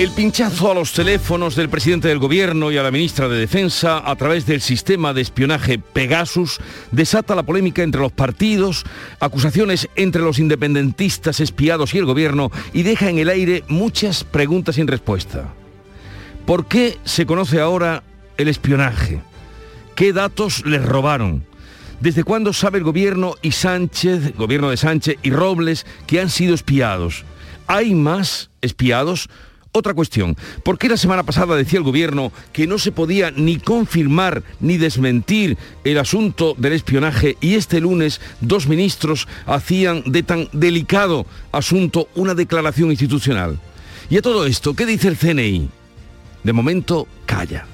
El pinchazo a los teléfonos del presidente del gobierno y a la ministra de Defensa a través del sistema de espionaje Pegasus desata la polémica entre los partidos, acusaciones entre los independentistas espiados y el gobierno y deja en el aire muchas preguntas sin respuesta. ¿Por qué se conoce ahora el espionaje? ¿Qué datos les robaron? ¿Desde cuándo sabe el gobierno y Sánchez, gobierno de Sánchez y Robles que han sido espiados? ¿Hay más espiados? Otra cuestión, ¿por qué la semana pasada decía el gobierno que no se podía ni confirmar ni desmentir el asunto del espionaje y este lunes dos ministros hacían de tan delicado asunto una declaración institucional? Y a todo esto, ¿qué dice el CNI? De momento, calla.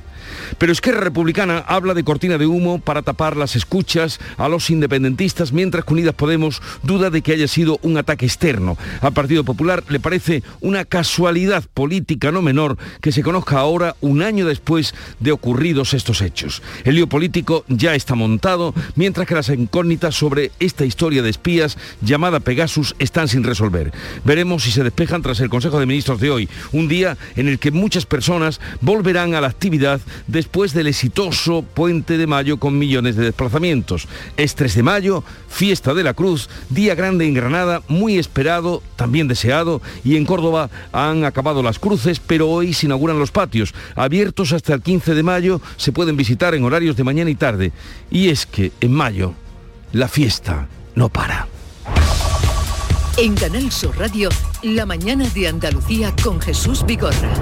Pero Esquerra Republicana habla de cortina de humo para tapar las escuchas a los independentistas, mientras que Unidas Podemos duda de que haya sido un ataque externo. Al Partido Popular le parece una casualidad política no menor que se conozca ahora, un año después de ocurridos estos hechos. El lío político ya está montado, mientras que las incógnitas sobre esta historia de espías llamada Pegasus están sin resolver. Veremos si se despejan tras el Consejo de Ministros de hoy, un día en el que muchas personas volverán a la actividad después del exitoso puente de mayo con millones de desplazamientos. Es 3 de mayo, fiesta de la Cruz, día grande en Granada, muy esperado, también deseado, y en Córdoba han acabado las cruces, pero hoy se inauguran los patios, abiertos hasta el 15 de mayo, se pueden visitar en horarios de mañana y tarde. Y es que en mayo la fiesta no para. En Canal Sur Radio, la mañana de Andalucía con Jesús Vigorra.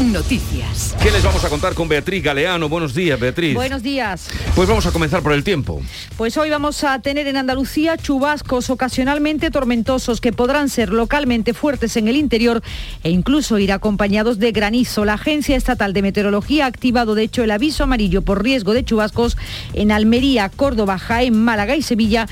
Noticias. ¿Qué les vamos a contar con Beatriz Galeano? Buenos días, Beatriz. Buenos días. Pues vamos a comenzar por el tiempo. Pues hoy vamos a tener en Andalucía chubascos ocasionalmente tormentosos que podrán ser localmente fuertes en el interior e incluso ir acompañados de granizo. La Agencia Estatal de Meteorología ha activado de hecho el aviso amarillo por riesgo de chubascos en Almería, Córdoba, Jaén, Málaga y Sevilla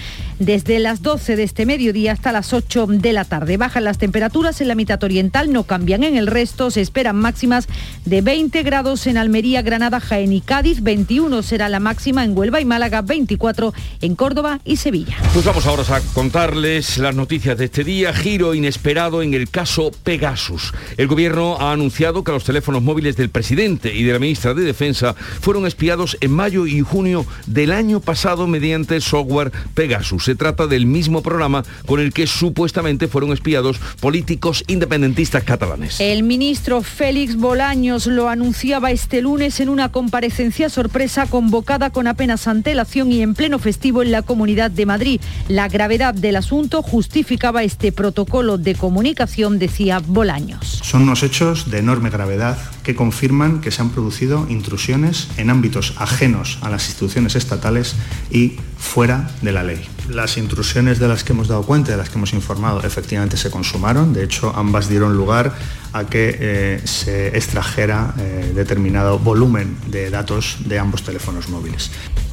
desde las 12 de este mediodía hasta las 8 de la tarde. Bajan las temperaturas en la mitad oriental, no cambian en el resto, se esperan máximas de 20 grados en Almería, Granada, Jaén y Cádiz, 21 será la máxima en Huelva y Málaga, 24 en Córdoba y Sevilla. Pues vamos ahora a contarles las noticias de este día, giro inesperado en el caso Pegasus. El gobierno ha anunciado que los teléfonos móviles del presidente y de la ministra de Defensa fueron espiados en mayo y junio del año pasado mediante software Pegasus. Se trata del mismo programa con el que supuestamente fueron espiados políticos independentistas catalanes. El ministro Félix Bolaños lo anunciaba este lunes en una comparecencia sorpresa convocada con apenas antelación y en pleno festivo en la Comunidad de Madrid. La gravedad del asunto justificaba este protocolo de comunicación, decía Bolaños. Son unos hechos de enorme gravedad que confirman que se han producido intrusiones en ámbitos ajenos a las instituciones estatales y fuera de la ley. Las intrusiones de las que hemos dado cuenta, de las que hemos informado, efectivamente se consumaron. De hecho, ambas dieron lugar a que eh, se extrajera eh, determinado volumen de datos de ambos teléfonos móviles.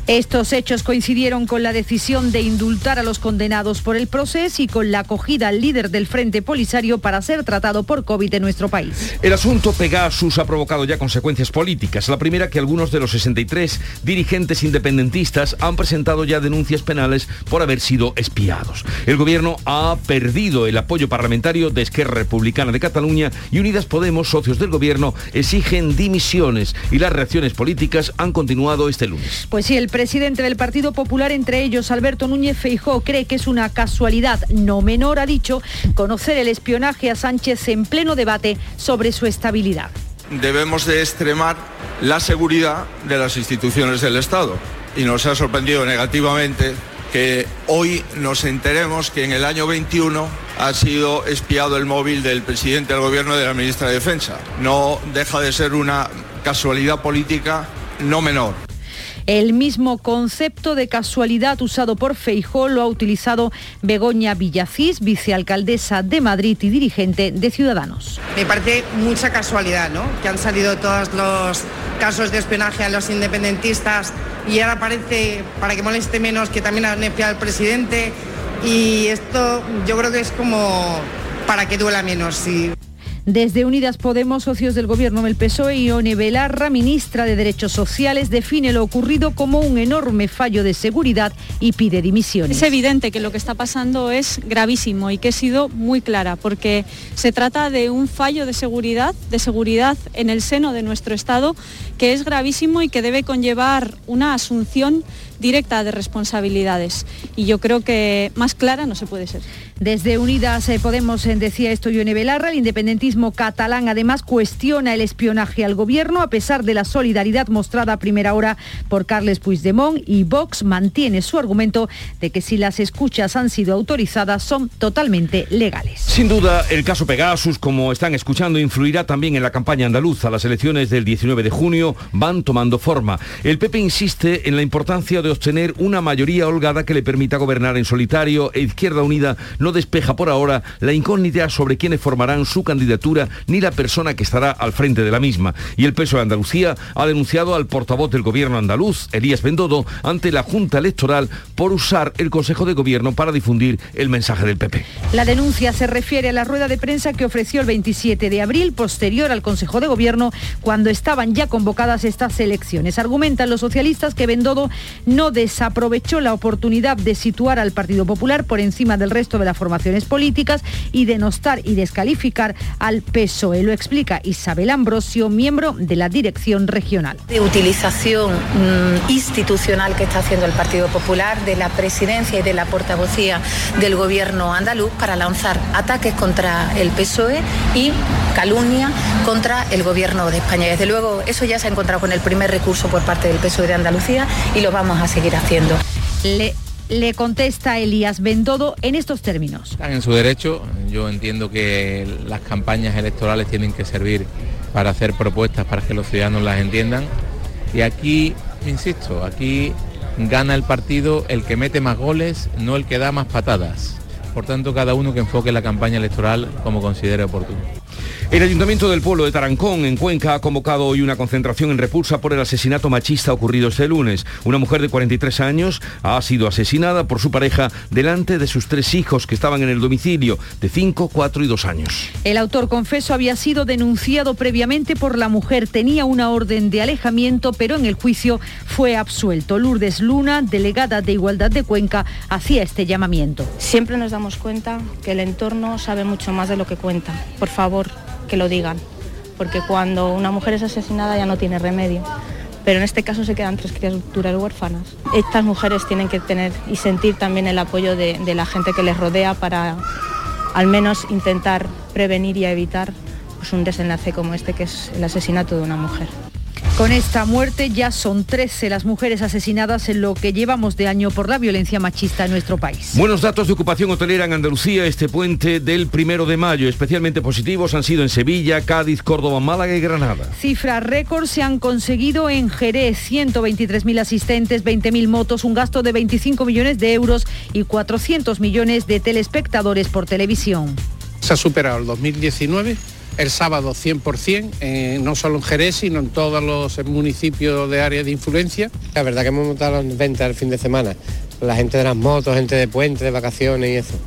Estos hechos coincidieron con la decisión de indultar a los condenados por el proceso y con la acogida al líder del Frente Polisario para ser tratado por COVID en nuestro país. El asunto Pegasus ha provocado ya consecuencias políticas. La primera que algunos de los 63 dirigentes independentistas han presentado ya denuncias penales por haber sido espiados. El gobierno ha perdido el apoyo parlamentario de Esquerra Republicana de Cataluña y Unidas Podemos, socios del gobierno, exigen dimisiones y las reacciones políticas han continuado este lunes. Pues sí, el presidente del Partido Popular, entre ellos Alberto Núñez Feijó, cree que es una casualidad no menor, ha dicho, conocer el espionaje a Sánchez en pleno debate sobre su estabilidad. Debemos de extremar la seguridad de las instituciones del Estado y nos ha sorprendido negativamente que hoy nos enteremos que en el año 21 ha sido espiado el móvil del presidente del gobierno y de la ministra de Defensa. No deja de ser una casualidad política no menor. El mismo concepto de casualidad usado por Feijó lo ha utilizado Begoña Villacís, vicealcaldesa de Madrid y dirigente de Ciudadanos. Me parece mucha casualidad, ¿no? Que han salido todos los casos de espionaje a los independentistas y ahora parece, para que moleste menos, que también han espiado al presidente. Y esto yo creo que es como para que duela menos. Desde Unidas Podemos, socios del gobierno del PSOE, Ione Belarra, ministra de Derechos Sociales, define lo ocurrido como un enorme fallo de seguridad y pide dimisiones. Es evidente que lo que está pasando es gravísimo y que he sido muy clara, porque se trata de un fallo de seguridad, de seguridad en el seno de nuestro Estado, que es gravísimo y que debe conllevar una asunción directa de responsabilidades. Y yo creo que más clara no se puede ser. Desde Unidas eh, Podemos eh, decía esto Ione Belarra, el independentismo catalán además cuestiona el espionaje al gobierno a pesar de la solidaridad mostrada a primera hora por Carles Puigdemont y Vox mantiene su argumento de que si las escuchas han sido autorizadas son totalmente legales. Sin duda, el caso Pegasus, como están escuchando, influirá también en la campaña andaluza. Las elecciones del 19 de junio van tomando forma. El PP insiste en la importancia de obtener una mayoría holgada que le permita gobernar en solitario e Izquierda Unida no despeja por ahora la incógnita sobre quiénes formarán su candidatura ni la persona que estará al frente de la misma. Y el peso de Andalucía ha denunciado al portavoz del gobierno andaluz, Elías Bendodo, ante la Junta Electoral por usar el Consejo de Gobierno para difundir el mensaje del PP. La denuncia se refiere a la rueda de prensa que ofreció el 27 de abril, posterior al Consejo de Gobierno, cuando estaban ya convocadas estas elecciones. Argumentan los socialistas que Bendodo no desaprovechó la oportunidad de situar al Partido Popular por encima del resto de la formaciones políticas y denostar y descalificar al PSOE. Lo explica Isabel Ambrosio, miembro de la dirección regional. De utilización mm, institucional que está haciendo el Partido Popular, de la presidencia y de la portavocía del gobierno andaluz para lanzar ataques contra el PSOE y calumnia contra el gobierno de España. Desde luego, eso ya se ha encontrado con el primer recurso por parte del PSOE de Andalucía y lo vamos a seguir haciendo. Le le contesta Elías Bendodo en estos términos. Están en su derecho. Yo entiendo que las campañas electorales tienen que servir para hacer propuestas para que los ciudadanos las entiendan. Y aquí, insisto, aquí gana el partido el que mete más goles, no el que da más patadas. Por tanto, cada uno que enfoque la campaña electoral como considere oportuno. El Ayuntamiento del Pueblo de Tarancón, en Cuenca, ha convocado hoy una concentración en repulsa por el asesinato machista ocurrido este lunes. Una mujer de 43 años ha sido asesinada por su pareja delante de sus tres hijos que estaban en el domicilio, de 5, 4 y 2 años. El autor confeso había sido denunciado previamente por la mujer. Tenía una orden de alejamiento, pero en el juicio fue absuelto. Lourdes Luna, delegada de Igualdad de Cuenca, hacía este llamamiento. Siempre nos damos cuenta que el entorno sabe mucho más de lo que cuenta. Por favor, que lo digan, porque cuando una mujer es asesinada ya no tiene remedio. Pero en este caso se quedan tres criaturas huérfanas. Estas mujeres tienen que tener y sentir también el apoyo de, la gente que les rodea para al menos intentar prevenir y evitar pues, un desenlace como este, que es el asesinato de una mujer. Con esta muerte ya son 13 las mujeres asesinadas en lo que llevamos de año por la violencia machista en nuestro país. Buenos datos de ocupación hotelera en Andalucía este puente del primero de mayo. Especialmente positivos han sido en Sevilla, Cádiz, Córdoba, Málaga y Granada. Cifras récord se han conseguido en Jerez. 123.000 asistentes, 20.000 motos, un gasto de 25 millones de euros y 400 millones de telespectadores por televisión. Se ha superado el 2019 el sábado 100%, eh, no solo en Jerez, sino en todos los municipios de área de influencia. La verdad que hemos montado las ventas el fin de semana. La gente de las motos, gente de puente, de vacaciones y eso.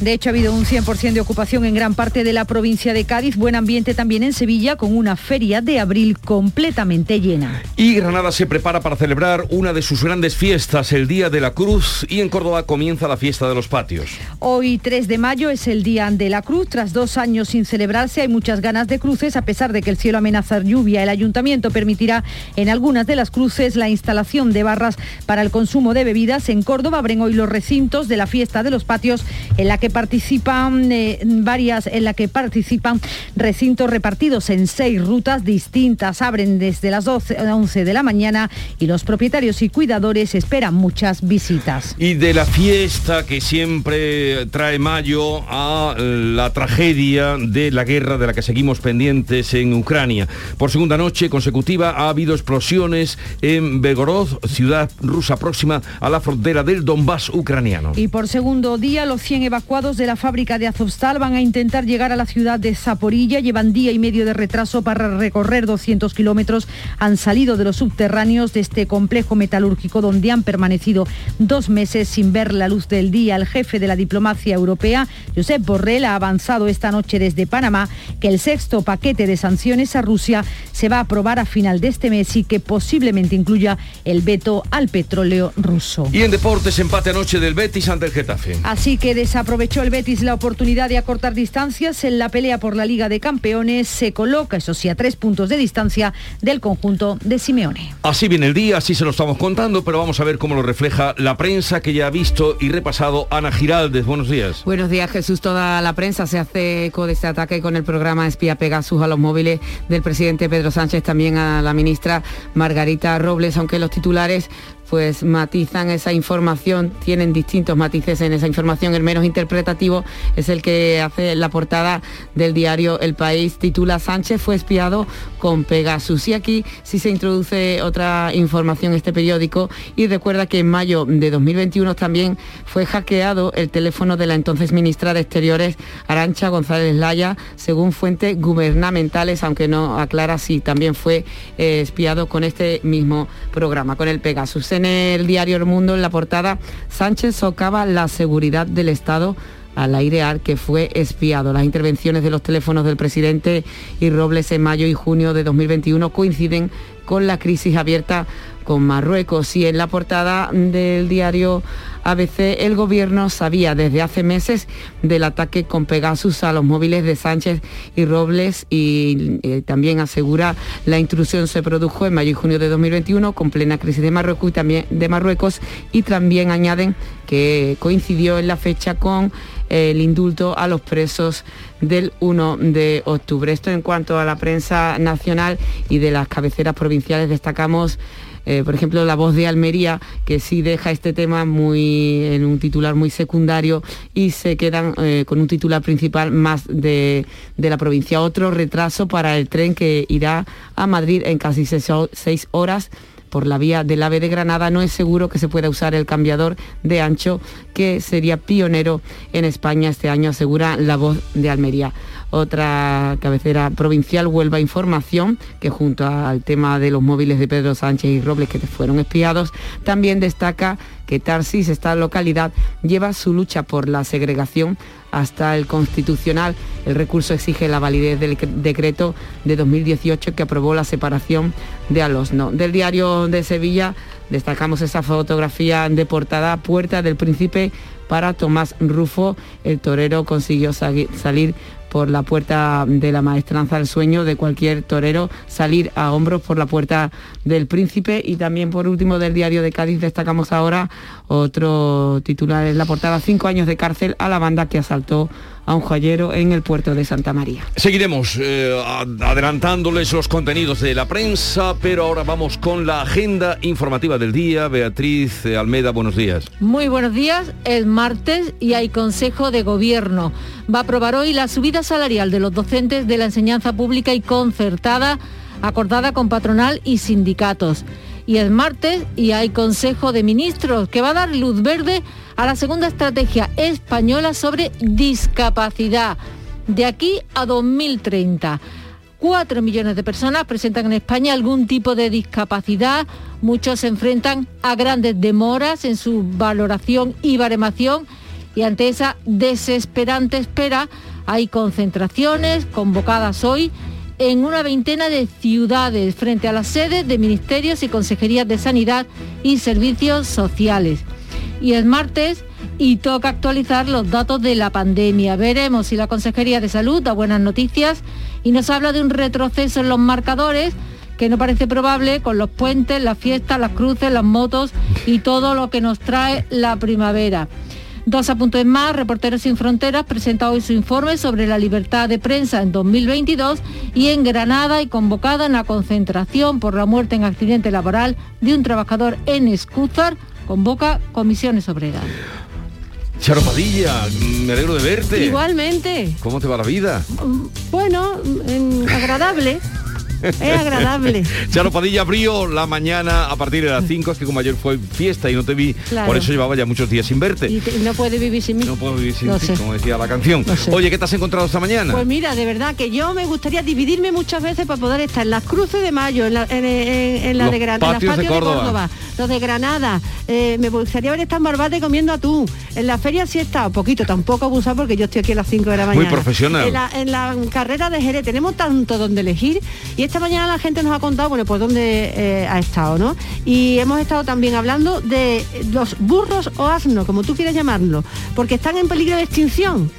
De hecho, ha habido un 100% de ocupación en gran parte de la provincia de Cádiz. Buen ambiente también en Sevilla, con una feria de abril completamente llena. Y Granada se prepara para celebrar una de sus grandes fiestas, el Día de la Cruz, y en Córdoba comienza la fiesta de los patios. Hoy, 3 de mayo, es el Día de la Cruz. Tras dos años sin celebrarse, hay muchas ganas de cruces, a pesar de que el cielo amenaza lluvia. El ayuntamiento permitirá en algunas de las cruces la instalación de barras para el consumo de bebidas. En Córdoba abren hoy los recintos de la fiesta de los patios, en la que participan eh, varias, en la que participan recintos repartidos en seis rutas distintas. Abren desde las 12 a 11 de la mañana y los propietarios y cuidadores esperan muchas visitas. Y de la fiesta que siempre trae mayo a la tragedia de la guerra de la que seguimos pendientes en Ucrania. Por segunda noche consecutiva ha habido explosiones en Begorod, ciudad rusa próxima a la frontera del Donbass ucraniano. Y por segundo día los 100 evacuados evacuados de la fábrica de Azovstal van a intentar llegar a la ciudad de Zaporilla. Llevan día y medio de retraso para recorrer 200 kilómetros. Han salido de los subterráneos de este complejo metalúrgico donde han permanecido dos meses sin ver la luz del día. El jefe de la diplomacia europea, Josep Borrell, ha avanzado esta noche desde Panamá que el sexto paquete de sanciones a Rusia se va a aprobar a final de este mes y que posiblemente incluya el veto al petróleo ruso. Y en deportes, empate anoche del Betis ante el Getafe. Así que desaprovechó el Betis la oportunidad de acortar distancias en la pelea por la Liga de Campeones. Se coloca, eso sí, a tres puntos de distancia del conjunto de Simeone. Así viene el día, así se lo estamos contando, pero vamos a ver cómo lo refleja la prensa que ya ha visto y repasado. Ana Giraldes, buenos días. Buenos días, Jesús. Toda la prensa se hace eco de este ataque con el programa Espía Pegasus a los móviles del presidente Pedro Sánchez, también a la ministra Margarita Robles, aunque los titulares pues matizan esa información, tienen distintos matices en esa información. El menos interpretativo es el que hace la portada del diario El País, titula Sánchez fue espiado con Pegasus. Y aquí sí se introduce otra información este periódico y recuerda que en mayo de 2021 también fue hackeado el teléfono de la entonces ministra de Exteriores, Arancha González Laya, según fuentes gubernamentales, aunque no aclara si también fue eh, espiado con este mismo programa, con el Pegasus en el diario El Mundo, en la portada, Sánchez socava la seguridad del Estado al airear que fue espiado. Las intervenciones de los teléfonos del presidente y Robles en mayo y junio de 2021 coinciden con la crisis abierta con Marruecos. Y en la portada del diario ABC el gobierno sabía desde hace meses del ataque con Pegasus a los móviles de Sánchez y Robles y también asegura la intrusión se produjo en mayo y junio de 2021 con plena crisis de Marruecos y también de Marruecos. Y también añaden que coincidió en la fecha con el indulto a los presos del 1 de octubre. Esto en cuanto a la prensa nacional y de las cabeceras provinciales destacamos eh, por ejemplo, La Voz de Almería, que sí deja este tema muy, en un titular muy secundario y se quedan eh, con un titular principal más de, la provincia. Otro retraso para el tren que irá a Madrid en casi seis horas por la vía del AVE de Granada, no es seguro que se pueda usar el cambiador de ancho que sería pionero en España este año, asegura la voz de Almería. Otra cabecera provincial, Huelva Información, que junto al tema de los móviles de Pedro Sánchez y Robles que fueron espiados, también destaca que Tarsis, esta localidad, lleva su lucha por la segregación hasta el Constitucional. El recurso exige la validez del decreto de 2018 que aprobó la separación de Alosno. Del diario de Sevilla destacamos esa fotografía de portada Puerta del Príncipe para Tomás Rufo. El torero consiguió salir por la puerta de la maestranza del sueño de cualquier torero, salir a hombros por la puerta del príncipe y también por último del diario de Cádiz destacamos ahora otro titular en la portada, cinco años de cárcel a la banda que asaltó a un joyero en el puerto de Santa María. Seguiremos eh, adelantándoles los contenidos de la prensa, pero ahora vamos con la agenda informativa del día. Beatriz eh, Almeda, buenos días. Muy buenos días. Es martes y hay Consejo de Gobierno. Va a aprobar hoy la subida salarial de los docentes de la enseñanza pública y concertada, acordada con patronal y sindicatos y es martes y hay Consejo de Ministros que va a dar luz verde a la segunda estrategia española sobre discapacidad de aquí a 2030. Cuatro millones de personas presentan en España algún tipo de discapacidad. Muchos se enfrentan a grandes demoras en su valoración y baremación y ante esa desesperante espera hay concentraciones convocadas hoy en una veintena de ciudades frente a las sedes de ministerios y consejerías de sanidad y servicios sociales. Y es martes y toca actualizar los datos de la pandemia. Veremos si la Consejería de Salud da buenas noticias y nos habla de un retroceso en los marcadores que no parece probable con los puentes, las fiestas, las cruces, las motos y todo lo que nos trae la primavera. Dos apuntes más, Reporteros sin Fronteras presenta hoy su informe sobre la libertad de prensa en 2022 y en Granada y convocada en la concentración por la muerte en accidente laboral de un trabajador en Escúzar, convoca comisiones obreras. Charo Padilla, me alegro de verte. Igualmente. ¿Cómo te va la vida? Bueno, agradable. Es agradable. Charo Padilla abrió la mañana a partir de las 5, es que como ayer fue fiesta y no te vi, Claro. por eso llevaba ya muchos días sin verte. Y, te- no puede vivir sin mí. No puedo vivir sin ti, sé. como decía la canción. Sé. Oye, ¿qué te has encontrado esta mañana? Pues mira, de verdad que yo me gustaría dividirme muchas veces para poder estar en las cruces de mayo, en la, en, en- en la Los de Gran- en las patios de Córdoba. los de Granada. Eh, me gustaría haber estado en Barbate comiendo atún. En la feria sí he estado, poquito, tampoco abusar porque yo estoy aquí a las 5 de la Muy mañana. profesional. En la, en la carrera de Jerez tenemos tanto donde elegir y esta mañana la gente nos ha contado, bueno, pues dónde eh, ha estado, ¿no? Y hemos estado también hablando de los burros o asnos, como tú quieras llamarlo, porque están en peligro de extinción.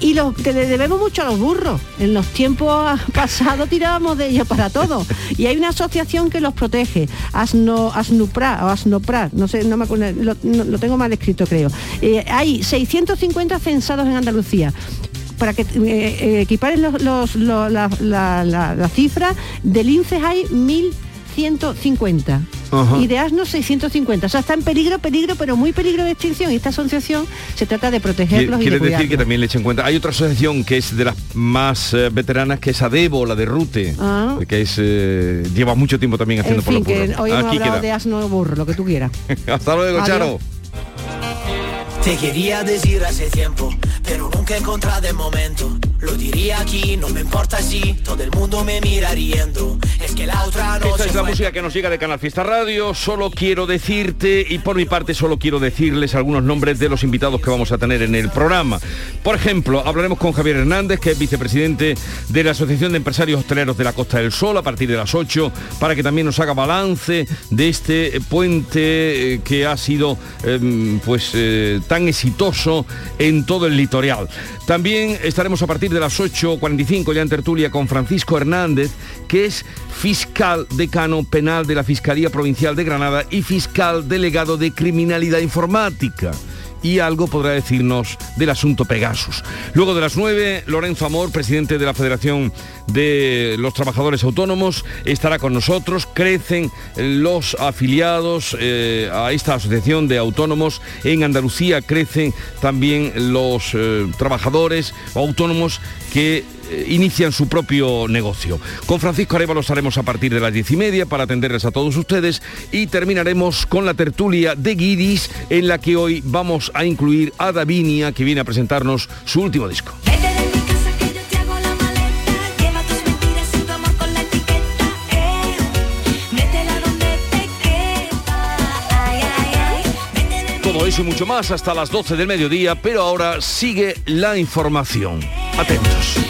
Y los le debemos mucho a los burros. En los tiempos pasados tirábamos de ellos para todo. Y hay una asociación que los protege, Asno, Asnupra o Asnopra, no sé, no me lo tengo mal escrito creo. Eh, hay 650 censados en Andalucía. Para que eh, eh, equiparen los, los- lo- la, la- la- la cifra, del INCES hay 1150 Ajá. y de asnos 650. O sea, está en peligro, peligro, pero muy peligro de extinción. Y esta asociación se trata de protegerlos y de Quiere decir que también le echen cuenta. Hay otra asociación que es de las más eh, veteranas, que es ADEVO, la de Rute, Ah. que es eh, lleva mucho tiempo también haciendo En por fin, los que hoy hemos Aquí hablado queda. de asno burro, lo que tú quieras. Hasta luego, Adiós. Charo. Te quería decir hace tiempo, pero nunca he encontrado el momento. Lo diría aquí, no me importa si todo el mundo me mira riendo. Es que la otra noche Esta es la fue- música que nos llega de Canal Fiesta Radio. Solo quiero decirte, y por mi parte solo quiero decirles algunos nombres de los invitados que vamos a tener en el programa. Por ejemplo, hablaremos con Javier Hernández, que es vicepresidente de la Asociación de Empresarios Hosteleros de la Costa del Sol, a partir de las 8, para que también nos haga balance de este eh, puente eh, que ha sido em, pues eh, tan exitoso en todo el litoral. También estaremos a partir de las 8.45 ya en tertulia con Francisco Hernández, que es fiscal decano penal de la Fiscalía Provincial de Granada y fiscal delegado de Criminalidad Informática. Y algo podrá decirnos del asunto Pegasus. Luego de las 9, Lorenzo Amor, presidente de la Federación de los Trabajadores Autónomos, estará con nosotros. Crecen los afiliados eh, a esta asociación de autónomos. En Andalucía crecen también los eh, trabajadores autónomos que inician su propio negocio. Con Francisco Arevalo haremos a partir de las diez y media para atenderles a todos ustedes y terminaremos con la tertulia de Guiris en la que hoy vamos a incluir a Davinia que viene a presentarnos su último disco. Eh. Todo eso y mucho más hasta las 12 del mediodía, pero ahora sigue la información. Atentos.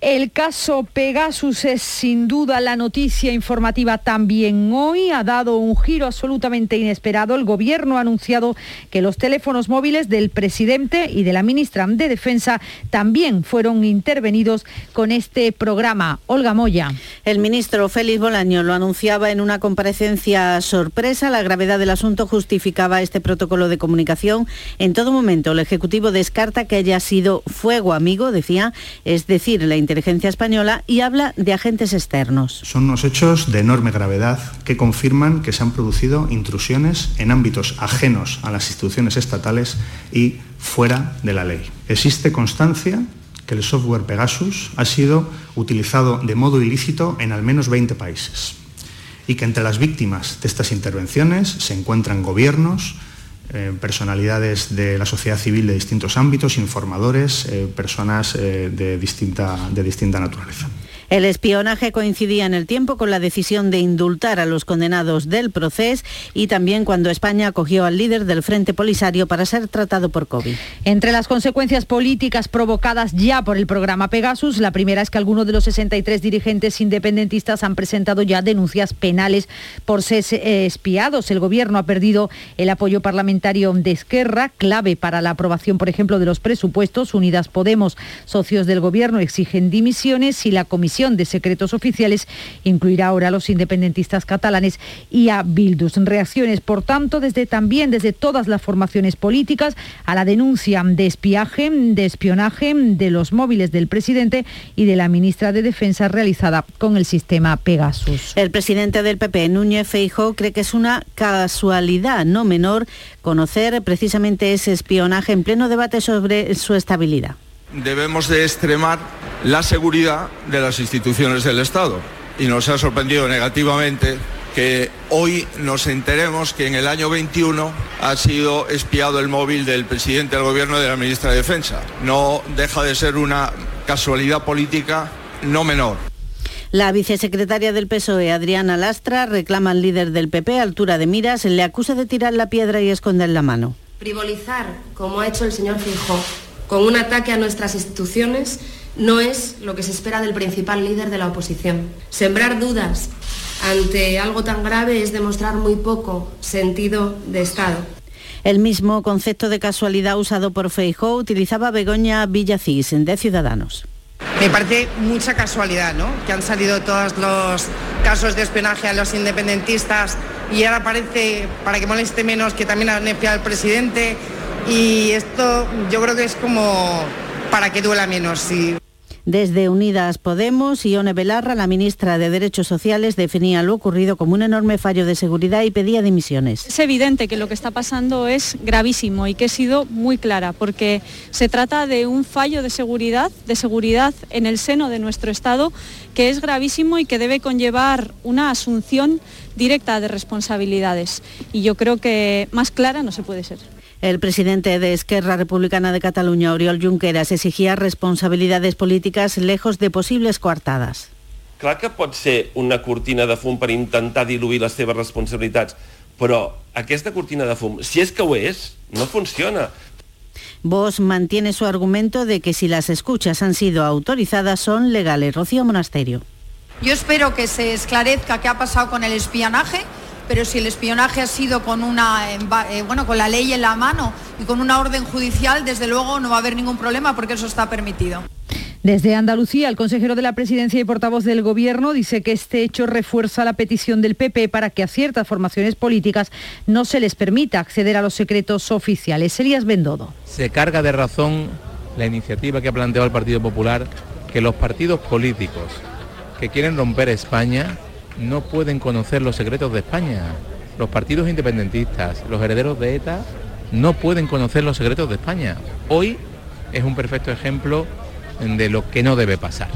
El caso Pegasus es sin duda la noticia informativa también hoy. Ha dado un giro absolutamente inesperado. El gobierno ha anunciado que los teléfonos móviles del presidente y de la ministra de Defensa también fueron intervenidos con este programa. Olga Moya. El ministro Félix Bolaño lo anunciaba en una comparecencia sorpresa. La gravedad del asunto justificaba este protocolo de comunicación. En todo momento, el Ejecutivo descarta que haya sido fuego amigo, decía, es decir, la inteligencia española, y habla de agentes externos. Son unos hechos de enorme gravedad que confirman que se han producido intrusiones en ámbitos ajenos a las instituciones estatales y fuera de la ley. Existe constancia que el software Pegasus ha sido utilizado de modo ilícito en al menos 20 países y que entre las víctimas de estas intervenciones se encuentran gobiernos, eh, personalidades de la sociedad civil de distintos ámbitos, informadores, eh, personas eh, de, distinta, de distinta naturaleza. El espionaje coincidía en el tiempo con la decisión de indultar a los condenados del proceso y también cuando España acogió al líder del Frente Polisario para ser tratado por COVID. Entre las consecuencias políticas provocadas ya por el programa Pegasus, la primera es que algunos de los 63 dirigentes independentistas han presentado ya denuncias penales por ser eh, espiados. El gobierno ha perdido el apoyo parlamentario de Esquerra, clave para la aprobación, por ejemplo, de los presupuestos. Unidas Podemos, socios del gobierno, exigen dimisiones y la comisión de secretos oficiales incluirá ahora a los independentistas catalanes y a Bildus. Reacciones, por tanto, desde también desde todas las formaciones políticas a la denuncia de espiaje, de espionaje de los móviles del presidente y de la ministra de Defensa realizada con el sistema Pegasus. El presidente del PP, Núñez Feijóo, cree que es una casualidad no menor conocer precisamente ese espionaje en pleno debate sobre su estabilidad. Debemos de extremar la seguridad de las instituciones del Estado y nos ha sorprendido negativamente que hoy nos enteremos que en el año 21 ha sido espiado el móvil del presidente del gobierno y de la ministra de Defensa. No deja de ser una casualidad política no menor. La vicesecretaria del PSOE, Adriana Lastra, reclama al líder del PP, altura de miras, le acusa de tirar la piedra y esconder la mano. Frivolizar, como ha hecho el señor Fijó, con un ataque a nuestras instituciones no es lo que se espera del principal líder de la oposición. Sembrar dudas ante algo tan grave es demostrar muy poco sentido de Estado. El mismo concepto de casualidad usado por Feijóo utilizaba Begoña Villacís, de Ciudadanos. Me parece mucha casualidad, ¿no? Que han salido todos los casos de espionaje a los independentistas y ahora parece, para que moleste menos, que también han espiado al presidente y esto yo creo que es como para que duela menos. sí. Desde Unidas Podemos, Ione Belarra, la ministra de Derechos Sociales, definía lo ocurrido como un enorme fallo de seguridad y pedía dimisiones. Es evidente que lo que está pasando es gravísimo y que he sido muy clara porque se trata de un fallo de seguridad, de seguridad en el seno de nuestro Estado que es gravísimo y que debe conllevar una asunción directa de responsabilidades. Y yo creo que más clara no se puede ser. El presidente de Esquerra Republicana de Cataluña, Oriol Junqueras, exigía responsabilidades políticas lejos de posibles coartadas. Clar que pot ser una cortina de fum per intentar diluir les seves responsabilitats, però aquesta cortina de fum, si és que ho és, no funciona. Vox mantiene su argumento de que si las escuchas han sido autorizadas son legales. Rocío Monasterio. Yo espero que se esclarezca qué ha pasado con el espionaje, pero si el espionaje ha sido con una eh, bueno, con la ley en la mano y con una orden judicial, desde luego no va a haber ningún problema porque eso está permitido. Desde Andalucía, el consejero de la presidencia y portavoz del Gobierno dice que este hecho refuerza la petición del PP para que a ciertas formaciones políticas no se les permita acceder a los secretos oficiales. Elías Bendodo. Se carga de razón la iniciativa que ha planteado el Partido Popular que los partidos políticos que quieren romper España no pueden conocer los secretos de España. Los partidos independentistas, los herederos de ETA, no pueden conocer los secretos de España. Hoy es un perfecto ejemplo de lo que no debe pasar.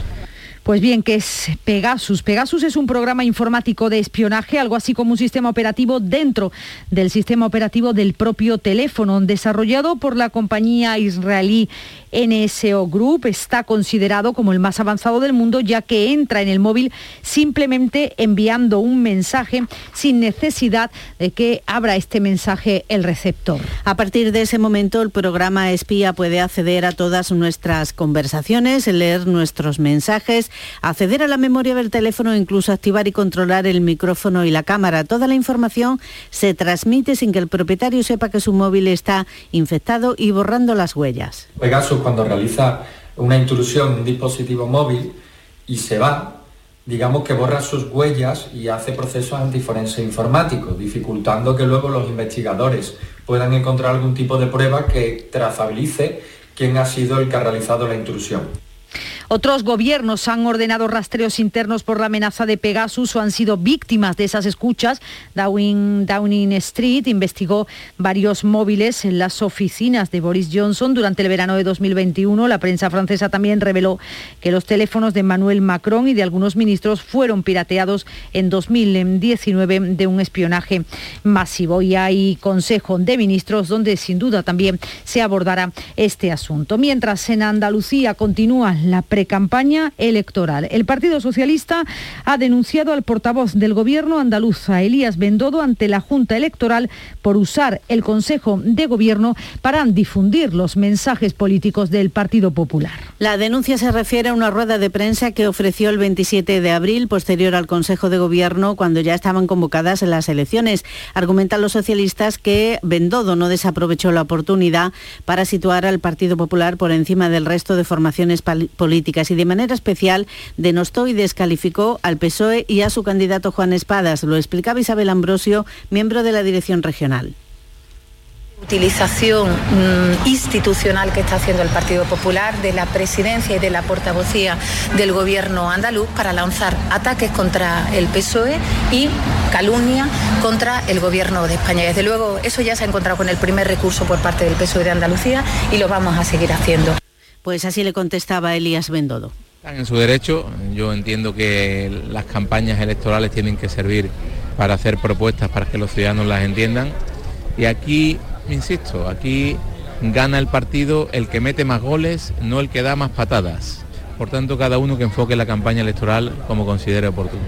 Pues bien, ¿qué es Pegasus? Pegasus es un programa informático de espionaje, algo así como un sistema operativo dentro del sistema operativo del propio teléfono, desarrollado por la compañía israelí NSO Group. Está considerado como el más avanzado del mundo, ya que entra en el móvil simplemente enviando un mensaje sin necesidad de que abra este mensaje el receptor. A partir de ese momento, el programa espía puede acceder a todas nuestras conversaciones, leer nuestros mensajes, acceder a la memoria del teléfono, incluso activar y controlar el micrófono y la cámara. Toda la información se transmite sin que el propietario sepa que su móvil está infectado y borrando las huellas. Pegasus cuando realiza una intrusión en un dispositivo móvil y se va, digamos que borra sus huellas y hace procesos antiforense informáticos, dificultando que luego los investigadores puedan encontrar algún tipo de prueba que trazabilice quién ha sido el que ha realizado la intrusión. Otros gobiernos han ordenado rastreos internos por la amenaza de Pegasus o han sido víctimas de esas escuchas. Downing, Street investigó varios móviles en las oficinas de Boris Johnson durante el verano de 2021. La prensa francesa también reveló que los teléfonos de Emmanuel Macron y de algunos ministros fueron pirateados en 2019 de un espionaje masivo. Y hay Consejo de Ministros donde sin duda también se abordará este asunto. Mientras en Andalucía continúa la precampaña electoral. El Partido Socialista ha denunciado al portavoz del Gobierno andaluz, Elías Bendodo, ante la Junta Electoral por usar el Consejo de Gobierno para difundir los mensajes políticos del Partido Popular. La denuncia se refiere a una rueda de prensa que ofreció el 27 de abril, posterior al Consejo de Gobierno, cuando ya estaban convocadas las elecciones. Argumentan los socialistas que Bendodo no desaprovechó la oportunidad para situar al Partido Popular por encima del resto de formaciones políticas y de manera especial denostó y descalificó al PSOE y a su candidato Juan Espadas. Lo explicaba Isabel Ambrosio, miembro de la dirección regional utilización mm, institucional que está haciendo el Partido Popular de la presidencia y de la portavocía del gobierno andaluz para lanzar ataques contra el PSOE y calumnia contra el gobierno de España. Desde luego, eso ya se ha encontrado con el primer recurso por parte del PSOE de Andalucía y lo vamos a seguir haciendo. Pues así le contestaba Elías Bendodo. Están en su derecho. Yo entiendo que las campañas electorales tienen que servir para hacer propuestas para que los ciudadanos las entiendan. Y aquí insisto, aquí gana el partido el que mete más goles, no el que da más patadas. Por tanto, cada uno que enfoque la campaña electoral como considere oportuno.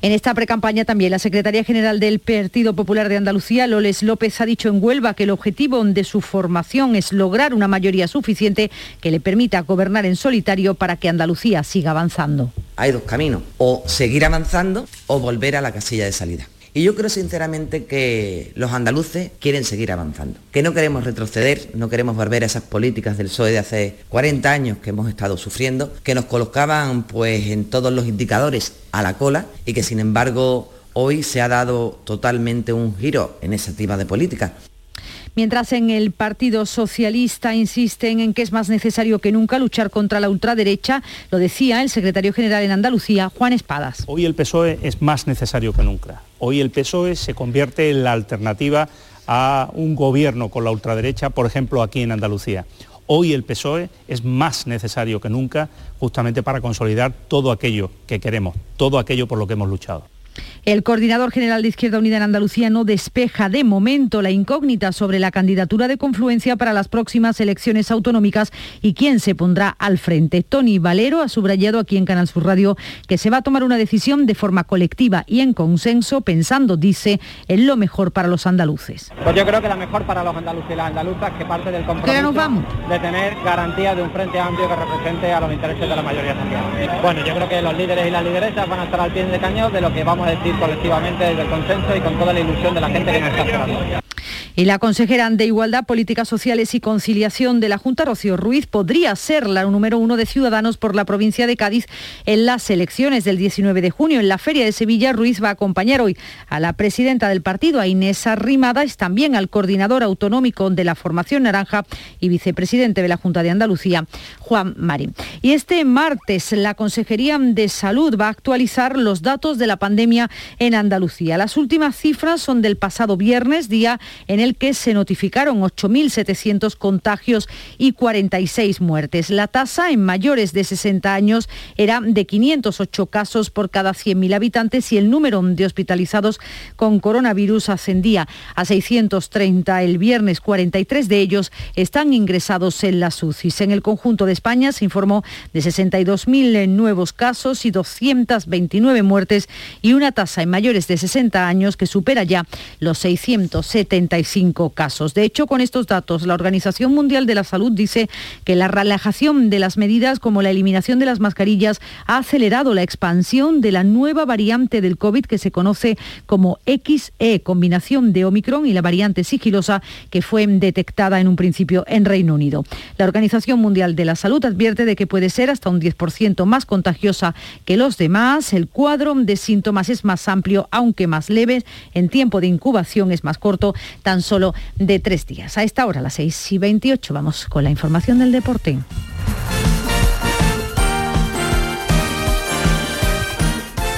En esta precampaña también la secretaria general del Partido Popular de Andalucía, Loles López, ha dicho en Huelva que el objetivo de su formación es lograr una mayoría suficiente que le permita gobernar en solitario para que Andalucía siga avanzando. Hay dos caminos, o seguir avanzando o volver a la casilla de salida. Y yo creo sinceramente que los andaluces quieren seguir avanzando, que no queremos retroceder, no queremos volver a esas políticas del PSOE de hace 40 años que hemos estado sufriendo, que nos colocaban pues en todos los indicadores a la cola y que sin embargo hoy se ha dado totalmente un giro en esa activa de política. Mientras en el Partido Socialista insisten en que es más necesario que nunca luchar contra la ultraderecha, lo decía el secretario general en Andalucía, Juan Espadas. Hoy el PSOE es más necesario que nunca. Hoy el PSOE se convierte en la alternativa a un gobierno con la ultraderecha, por ejemplo, aquí en Andalucía. Hoy el PSOE es más necesario que nunca justamente para consolidar todo aquello que queremos, todo aquello por lo que hemos luchado. El coordinador general de Izquierda Unida en Andalucía no despeja de momento la incógnita sobre la candidatura de confluencia para las próximas elecciones autonómicas y quién se pondrá al frente. Tony Valero ha subrayado aquí en Canal Sur Radio que se va a tomar una decisión de forma colectiva y en consenso, pensando, dice, en lo mejor para los andaluces. Pues yo creo que la mejor para los andaluces y las andaluzas que parte del compromiso de tener garantía de un frente amplio que represente a los intereses de la mayoría social. Bueno, yo creo que los líderes y las lideresas van a estar al pie de cañón de lo que vamos a decir colectivamente desde el consenso y con toda la ilusión de la gente que nos está esperando. Y la consejera de Igualdad, Políticas Sociales y Conciliación de la Junta, Rocío Ruiz, podría ser la número uno de Ciudadanos por la provincia de Cádiz en las elecciones del 19 de junio. En la Feria de Sevilla, Ruiz va a acompañar hoy a la presidenta del partido, a Inés Arrimadas, también al coordinador autonómico de la Formación Naranja y vicepresidente de la Junta de Andalucía, Juan Marín. Y este martes la Consejería de Salud va a actualizar los datos de la pandemia en Andalucía. Las últimas cifras son del pasado viernes, día en el que se notificaron 8.700 contagios y 46 muertes. La tasa en mayores de 60 años era de 508 casos por cada 100.000 habitantes y el número de hospitalizados con coronavirus ascendía a 630 el viernes. 43 de ellos están ingresados en las UCIs. En el conjunto de España se informó de 62.000 nuevos casos y 229 muertes y una tasa en mayores de 60 años que supera ya los 675 casos. De hecho, con estos datos, la Organización Mundial de la Salud dice que la relajación de las medidas como la eliminación de las mascarillas ha acelerado la expansión de la nueva variante del COVID que se conoce como XE, combinación de Omicron y la variante sigilosa que fue detectada en un principio en Reino Unido. La Organización Mundial de la Salud advierte de que puede ser hasta un 10% más contagiosa que los demás. El cuadro de síntomas es más amplio, aunque más leve. En tiempo de incubación es más corto, solo de tres días. A esta hora, las 6 y 28, vamos con la información del deporte.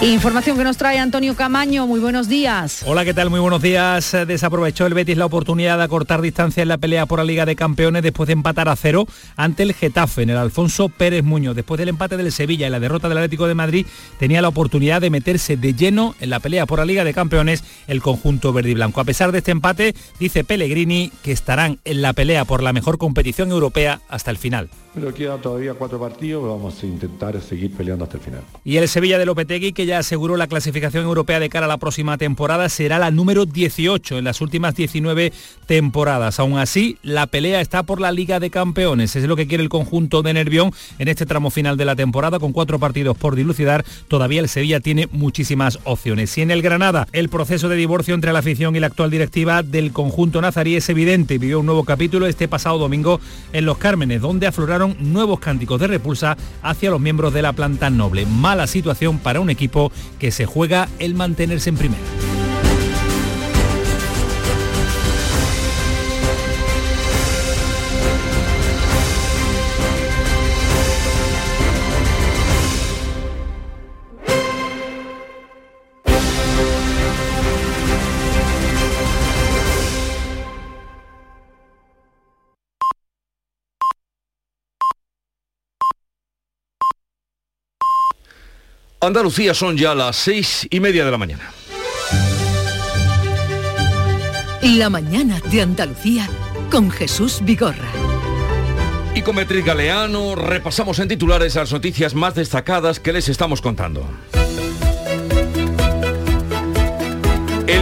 Información que nos trae Antonio Camaño. Muy buenos días. Hola, ¿qué tal? Muy buenos días. Desaprovechó el Betis la oportunidad de acortar distancia en la pelea por la Liga de Campeones después de empatar a cero ante el Getafe en el Alfonso Pérez Muñoz. Después del empate del Sevilla y la derrota del Atlético de Madrid, tenía la oportunidad de meterse de lleno en la pelea por la Liga de Campeones el conjunto verde y blanco. A pesar de este empate, dice Pellegrini que estarán en la pelea por la mejor competición europea hasta el final. Pero quedan todavía cuatro partidos, vamos a intentar seguir peleando hasta el final. Y el Sevilla de Lopetegui, que ya aseguró la clasificación europea de cara a la próxima temporada, será la número 18 en las últimas 19 temporadas. Aún así, la pelea está por la Liga de Campeones. Es lo que quiere el conjunto de Nervión en este tramo final de la temporada, con cuatro partidos por dilucidar. Todavía el Sevilla tiene muchísimas opciones. Y en el Granada, el proceso de divorcio entre la afición y la actual directiva del conjunto nazarí es evidente. Vivió un nuevo capítulo este pasado domingo en Los Cármenes, donde afloraron nuevos cánticos de repulsa hacia los miembros de la planta noble. Mala situación para un equipo que se juega el mantenerse en primera. Andalucía son ya las seis y media de la mañana. La mañana de Andalucía con Jesús Vigorra. Y con Beatriz Galeano repasamos en titulares las noticias más destacadas que les estamos contando.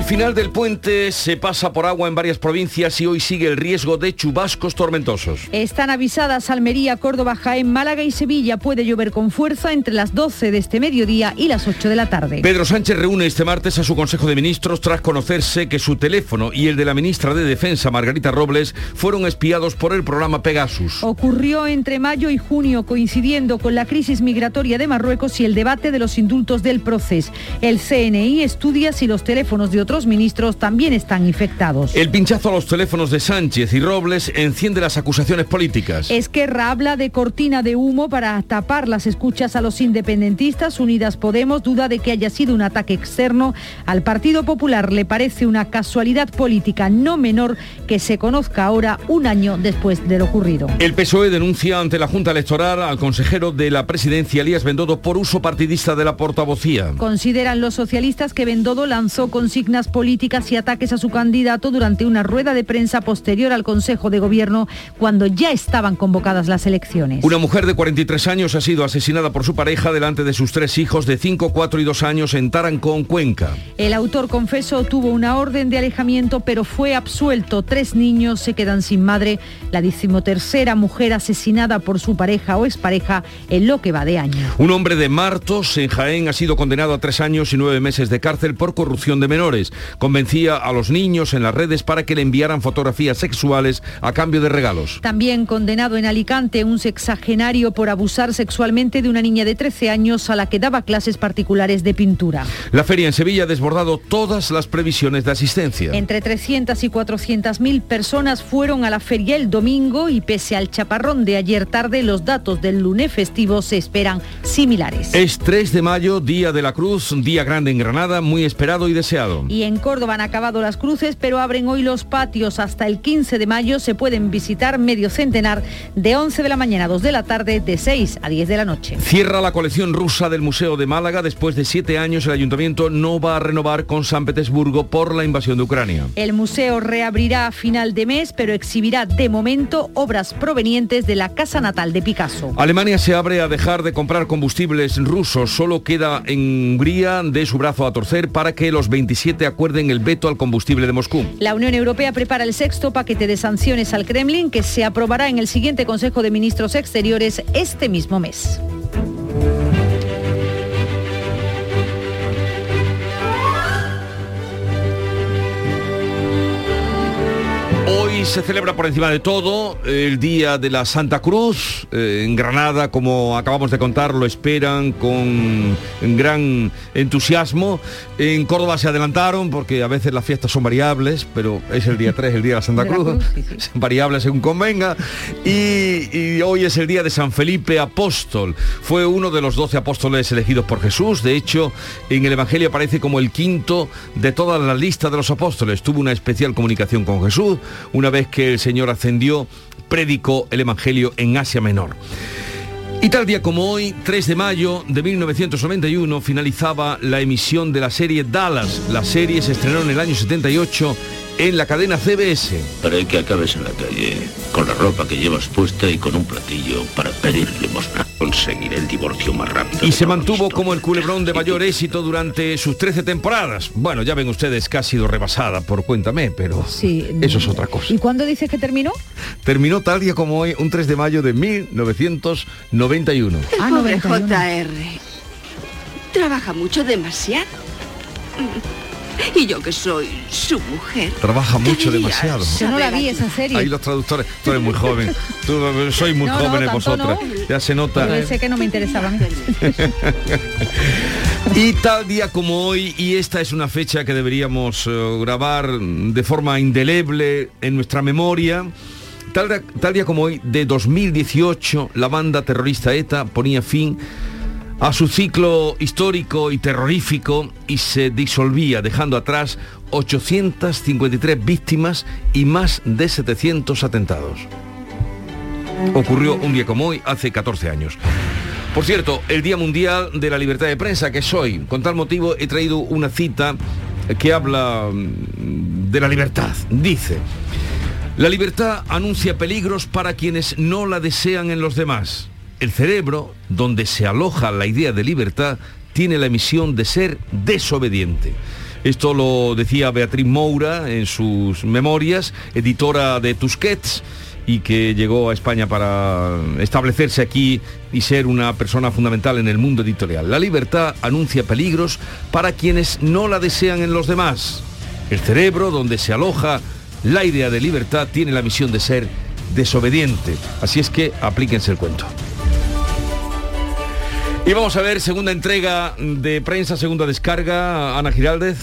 Final del puente se pasa por agua en varias provincias y hoy sigue el riesgo de chubascos tormentosos. Están avisadas Almería, Córdoba, Jaén, Málaga y Sevilla. Puede llover con fuerza entre las 12 de este mediodía y las 8 de la tarde. Pedro Sánchez reúne este martes a su Consejo de Ministros tras conocerse que su teléfono y el de la ministra de Defensa, Margarita Robles, fueron espiados por el programa Pegasus. Ocurrió entre mayo y junio, coincidiendo con la crisis migratoria de Marruecos y el debate de los indultos del proceso. El CNI estudia si los teléfonos de otros ministros también están infectados. El pinchazo a los teléfonos de Sánchez y Robles enciende las acusaciones políticas. Esquerra habla de cortina de humo para tapar las escuchas a los independentistas. Unidas Podemos duda de que haya sido un ataque externo. Al Partido Popular le parece una casualidad política no menor que se conozca ahora un año después de lo ocurrido. El PSOE denuncia ante la Junta Electoral al consejero de la presidencia, Elías Bendodo, por uso partidista de la portavocía. Consideran los socialistas que Bendodo lanzó consignas políticas y ataques a su candidato durante una rueda de prensa posterior al Consejo de Gobierno cuando ya estaban convocadas las elecciones. Una mujer de 43 años ha sido asesinada por su pareja delante de sus tres hijos de 5, 4 y 2 años en Tarancón, Cuenca. El autor confeso tuvo una orden de alejamiento pero fue absuelto. Tres niños se quedan sin madre. La decimotercera mujer asesinada por su pareja o expareja en lo que va de año. Un hombre de Martos, en Jaén, ha sido condenado a tres años y nueve meses de cárcel por corrupción de menores. Convencía a los niños en las redes para que le enviaran fotografías sexuales a cambio de regalos. También condenado en Alicante un sexagenario por abusar sexualmente de una niña de 13 años a la que daba clases particulares de pintura. La feria en Sevilla ha desbordado todas las previsiones de asistencia. Entre 300 y 400 mil personas fueron a la feria el domingo y pese al chaparrón de ayer tarde, los datos del lunes festivo se esperan similares. Es 3 de mayo, Día de la Cruz, día grande en Granada, muy esperado y deseado. Y en Córdoba han acabado las cruces, pero abren hoy los patios. Hasta el 15 de mayo se pueden visitar medio centenar de 11 de la mañana a 2 de la tarde, de 6 a 10 de la noche. Cierra la colección rusa del Museo de Málaga. Después de siete años, el ayuntamiento no va a renovar con San Petersburgo por la invasión de Ucrania. El museo reabrirá a final de mes, pero exhibirá de momento obras provenientes de la casa natal de Picasso. Alemania se abre a dejar de comprar combustibles rusos. Solo queda en Hungría de su brazo a torcer para que los 27 acuerden el veto al combustible de Moscú. La Unión Europea prepara el sexto paquete de sanciones al Kremlin que se aprobará en el siguiente Consejo de Ministros Exteriores este mismo mes. Hoy se celebra por encima de todo el Día de la Santa Cruz. Eh, en Granada, como acabamos de contar, lo esperan con gran entusiasmo. En Córdoba se adelantaron porque a veces las fiestas son variables, pero es el día 3, el Día de la Santa De la Cruz. Cruz, sí, sí. Son variables según convenga. Y, y hoy es el Día de San Felipe Apóstol. Fue uno de los doce apóstoles elegidos por Jesús. De hecho, en el Evangelio aparece como el quinto de toda la lista de los apóstoles. Tuvo una especial comunicación con Jesús. Una vez que el Señor ascendió, predicó el Evangelio en Asia Menor. Y tal día como hoy, 3 de mayo de 1991, finalizaba la emisión de la serie Dallas. La serie se estrenó en el año 78 en la cadena CBS. Haré que acabes en la calle, con la ropa que llevas puesta y con un platillo para pedir limosna. Conseguiré el divorcio más rápido. Y se mantuvo como el culebrón de mayor éxito durante sus 13 temporadas. Bueno, ya ven ustedes que ha sido rebasada por Cuéntame, pero Sí. eso es otra cosa. ¿Y cuándo dices que terminó? Terminó tal día como hoy, un 3 de mayo de 1991. Ah, Pobre 91. JR. Trabaja mucho, demasiado. Y yo que soy su mujer. Trabaja mucho, demasiado. Yo no la vi esa serie. Ahí los traductores, tú eres muy joven. Tú sois muy No, jóvenes vosotras. no. Ya se nota. Yo sé que no me interesaba. Y tal día como hoy, y esta es una fecha que deberíamos eh, grabar de forma indeleble en nuestra memoria, tal, tal día como hoy, de 2018, la banda terrorista ETA ponía fin a su ciclo histórico y terrorífico y se disolvía, dejando atrás 853 víctimas y más de 700 atentados. Ocurrió un día como hoy, hace 14 años. Por cierto, el Día Mundial de la Libertad de Prensa, que es hoy. Con tal motivo he traído una cita que habla mm, de la libertad. Dice, la libertad anuncia peligros para quienes no la desean en los demás. El cerebro, donde se aloja la idea de libertad, tiene la misión de ser desobediente. Esto lo decía Beatriz Moura en sus memorias, editora de Tusquets, y que llegó a España para establecerse aquí y ser una persona fundamental en el mundo editorial. La libertad anuncia peligros para quienes no la desean en los demás. El cerebro, donde se aloja la idea de libertad, tiene la misión de ser desobediente. Así es que aplíquense el cuento. Y vamos a ver segunda entrega de prensa, segunda descarga. Ana Giraldez.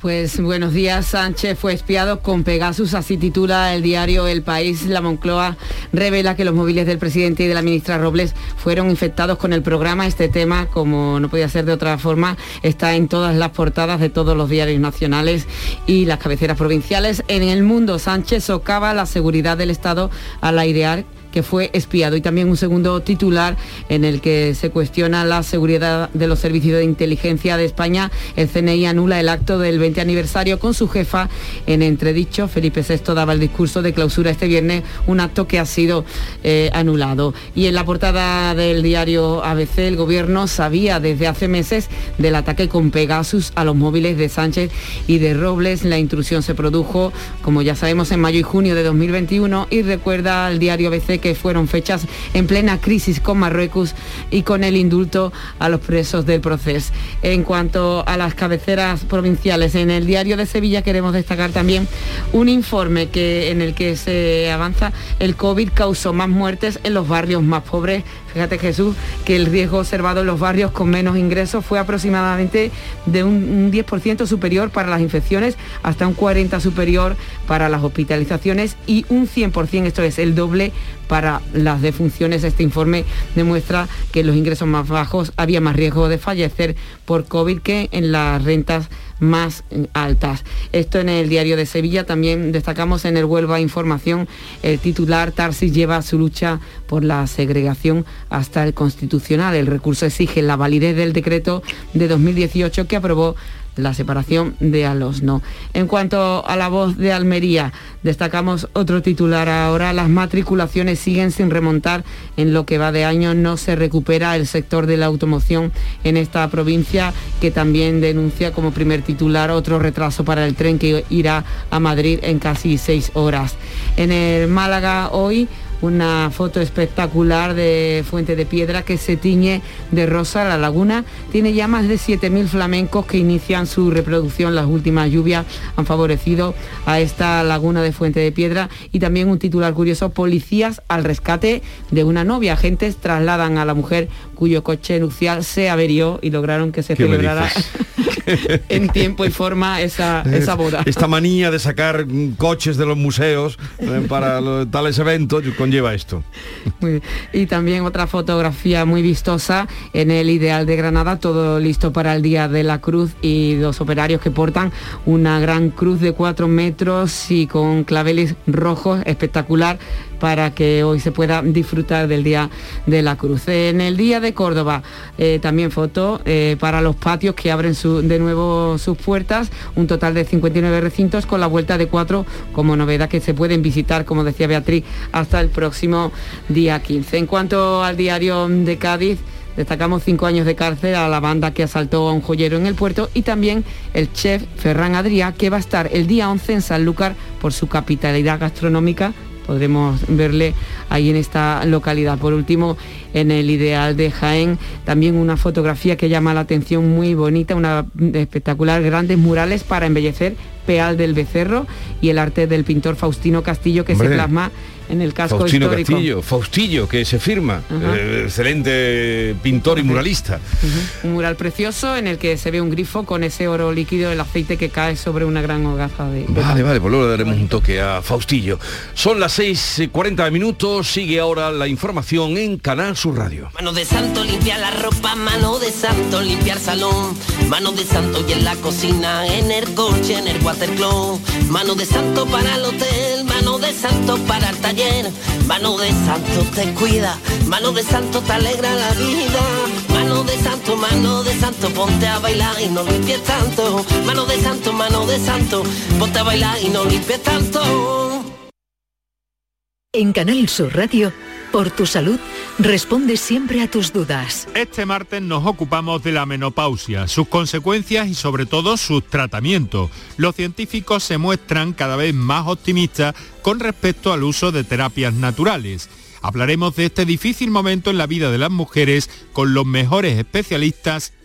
Pues buenos días, Sánchez fue espiado con Pegasus, así titula el diario El País. La Moncloa revela que los móviles del presidente y de la ministra Robles fueron infectados con el programa. Este tema, como no podía ser de otra forma, está en todas las portadas de todos los diarios nacionales y las cabeceras provinciales. En el mundo, Sánchez socava la seguridad del Estado al airear que fue espiado y también un segundo titular en el que se cuestiona la seguridad de los servicios de inteligencia de España. El CNI anula el acto del 20 aniversario con su jefa en entredicho. Felipe VI daba el discurso de clausura este viernes, un acto que ha sido eh, anulado. Y en la portada del diario ABC, el gobierno sabía desde hace meses del ataque con Pegasus a los móviles de Sánchez y de Robles. La intrusión se produjo, como ya sabemos, en mayo y junio de 2021 y recuerda al diario ABC que fueron fechas en plena crisis con Marruecos y con el indulto a los presos del proceso. En cuanto a las cabeceras provinciales, en el diario de Sevilla queremos destacar también un informe que, en el que se avanza el COVID causó más muertes en los barrios más pobres. Fíjate Jesús que el riesgo observado en los barrios con menos ingresos fue aproximadamente de un, un 10% superior para las infecciones hasta un 40% superior para las hospitalizaciones y un 100%, esto es el doble para las defunciones. Este informe demuestra que en los ingresos más bajos había más riesgo de fallecer por COVID que en las rentas más eh, altas. Esto en el diario de Sevilla también destacamos en el Huelva Información el titular Tarsis lleva su lucha por la segregación hasta el constitucional. El recurso exige la validez del decreto de 2018 que aprobó la separación de Alosno. En cuanto a la voz de Almería, destacamos otro titular ahora. Las matriculaciones siguen sin remontar. En lo que va de año no se recupera el sector de la automoción en esta provincia, que también denuncia como primer titular otro retraso para el tren que irá a Madrid en casi seis horas. En el Málaga hoy una foto espectacular de Fuente de Piedra que se tiñe de rosa. La laguna tiene ya más de 7.000 flamencos que inician su reproducción. Las últimas lluvias han favorecido a esta laguna de Fuente de Piedra y también un titular curioso, policías al rescate de una novia. Agentes trasladan a la mujer cuyo coche nupcial se averió y lograron que se ¿Qué me celebrara en tiempo y forma esa, esa boda. Esta manía de sacar coches de los museos eh, para tales eventos conlleva esto. Y también otra fotografía muy vistosa en el Ideal de Granada, todo listo para el Día de la Cruz y los operarios que portan una gran cruz de cuatro metros y con claveles rojos espectacular para que hoy se pueda disfrutar del Día de la Cruz. En el Día de Córdoba eh, también foto eh, para los patios que abren su- de nuevo sus puertas, un total de 59 recintos con la vuelta de cuatro como novedad que se pueden visitar, como decía Beatriz, hasta el próximo día 15. En cuanto al diario de Cádiz, Destacamos cinco años de cárcel a la banda que asaltó a un joyero en el puerto y también el chef Ferran Adrià, que va a estar el día 11 en Sanlúcar por su capitalidad gastronómica. Podremos verle ahí en esta localidad. Por último, en el ideal de Jaén. También una fotografía que llama la atención muy bonita, una espectacular, grandes murales para embellecer Peal del Becerro y el arte del pintor Faustino Castillo que se plasma en el casco Faustino histórico. Castillo, Faustillo, que se firma, eh, excelente pintor y muralista. Un mural precioso en el que se ve un grifo con ese oro líquido, el aceite que cae sobre una gran hogaza de... de Vale, vale, pues luego le daremos un toque a Faustillo. Son las 6.40 minutos, sigue ahora la información en Canal Sur Radio. Mano de santo limpiar la ropa, mano de santo limpiar salón, mano de santo y en la cocina, en el coche, en el watercloak, mano de santo para el hotel, mano de santo para el taller, mano de santo te cuida, mano de santo te alegra la vida, mano de santo, mano de santo, ponte a bailar y no limpies tanto, mano de santo, mano de santo, ponte a bailar y no limpies tanto. En Canal Sur Radio, por tu salud, responde siempre a tus dudas. Este martes nos ocupamos de la menopausia, sus consecuencias y sobre todo sus tratamientos. Los científicos se muestran cada vez más optimistas con respecto al uso de terapias naturales. Hablaremos de este difícil momento en la vida de las mujeres con los mejores especialistas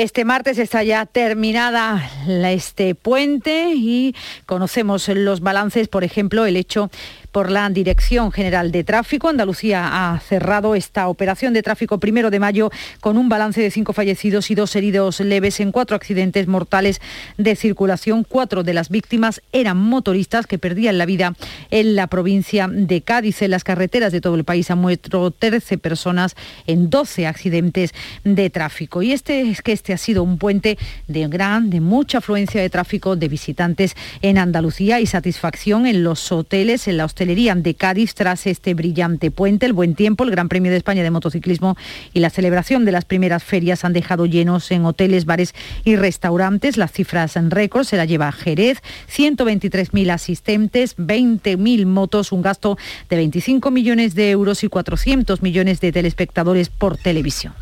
Este martes está ya terminada este puente y conocemos los balances, por ejemplo, el hecho por la Dirección General de Tráfico. Andalucía ha cerrado esta operación de tráfico primero de mayo con un balance de cinco fallecidos y dos heridos leves en cuatro accidentes mortales de circulación. Cuatro de las víctimas eran motoristas que perdían la vida en la provincia de Cádiz. En las carreteras de todo el país han muerto 13 personas en 12 accidentes de tráfico. Y este es que este ha sido un puente de gran, de mucha afluencia de tráfico de visitantes en Andalucía y satisfacción en los hoteles, en la hostelería de Cádiz tras este brillante puente. El buen tiempo, el Gran Premio de España de Motociclismo y la celebración de las primeras ferias han dejado llenos en hoteles, bares y restaurantes. Las cifras en récord se la lleva Jerez, 123.000 asistentes, 20.000 motos, un gasto de 25 millones de euros y 400 millones de telespectadores por televisión.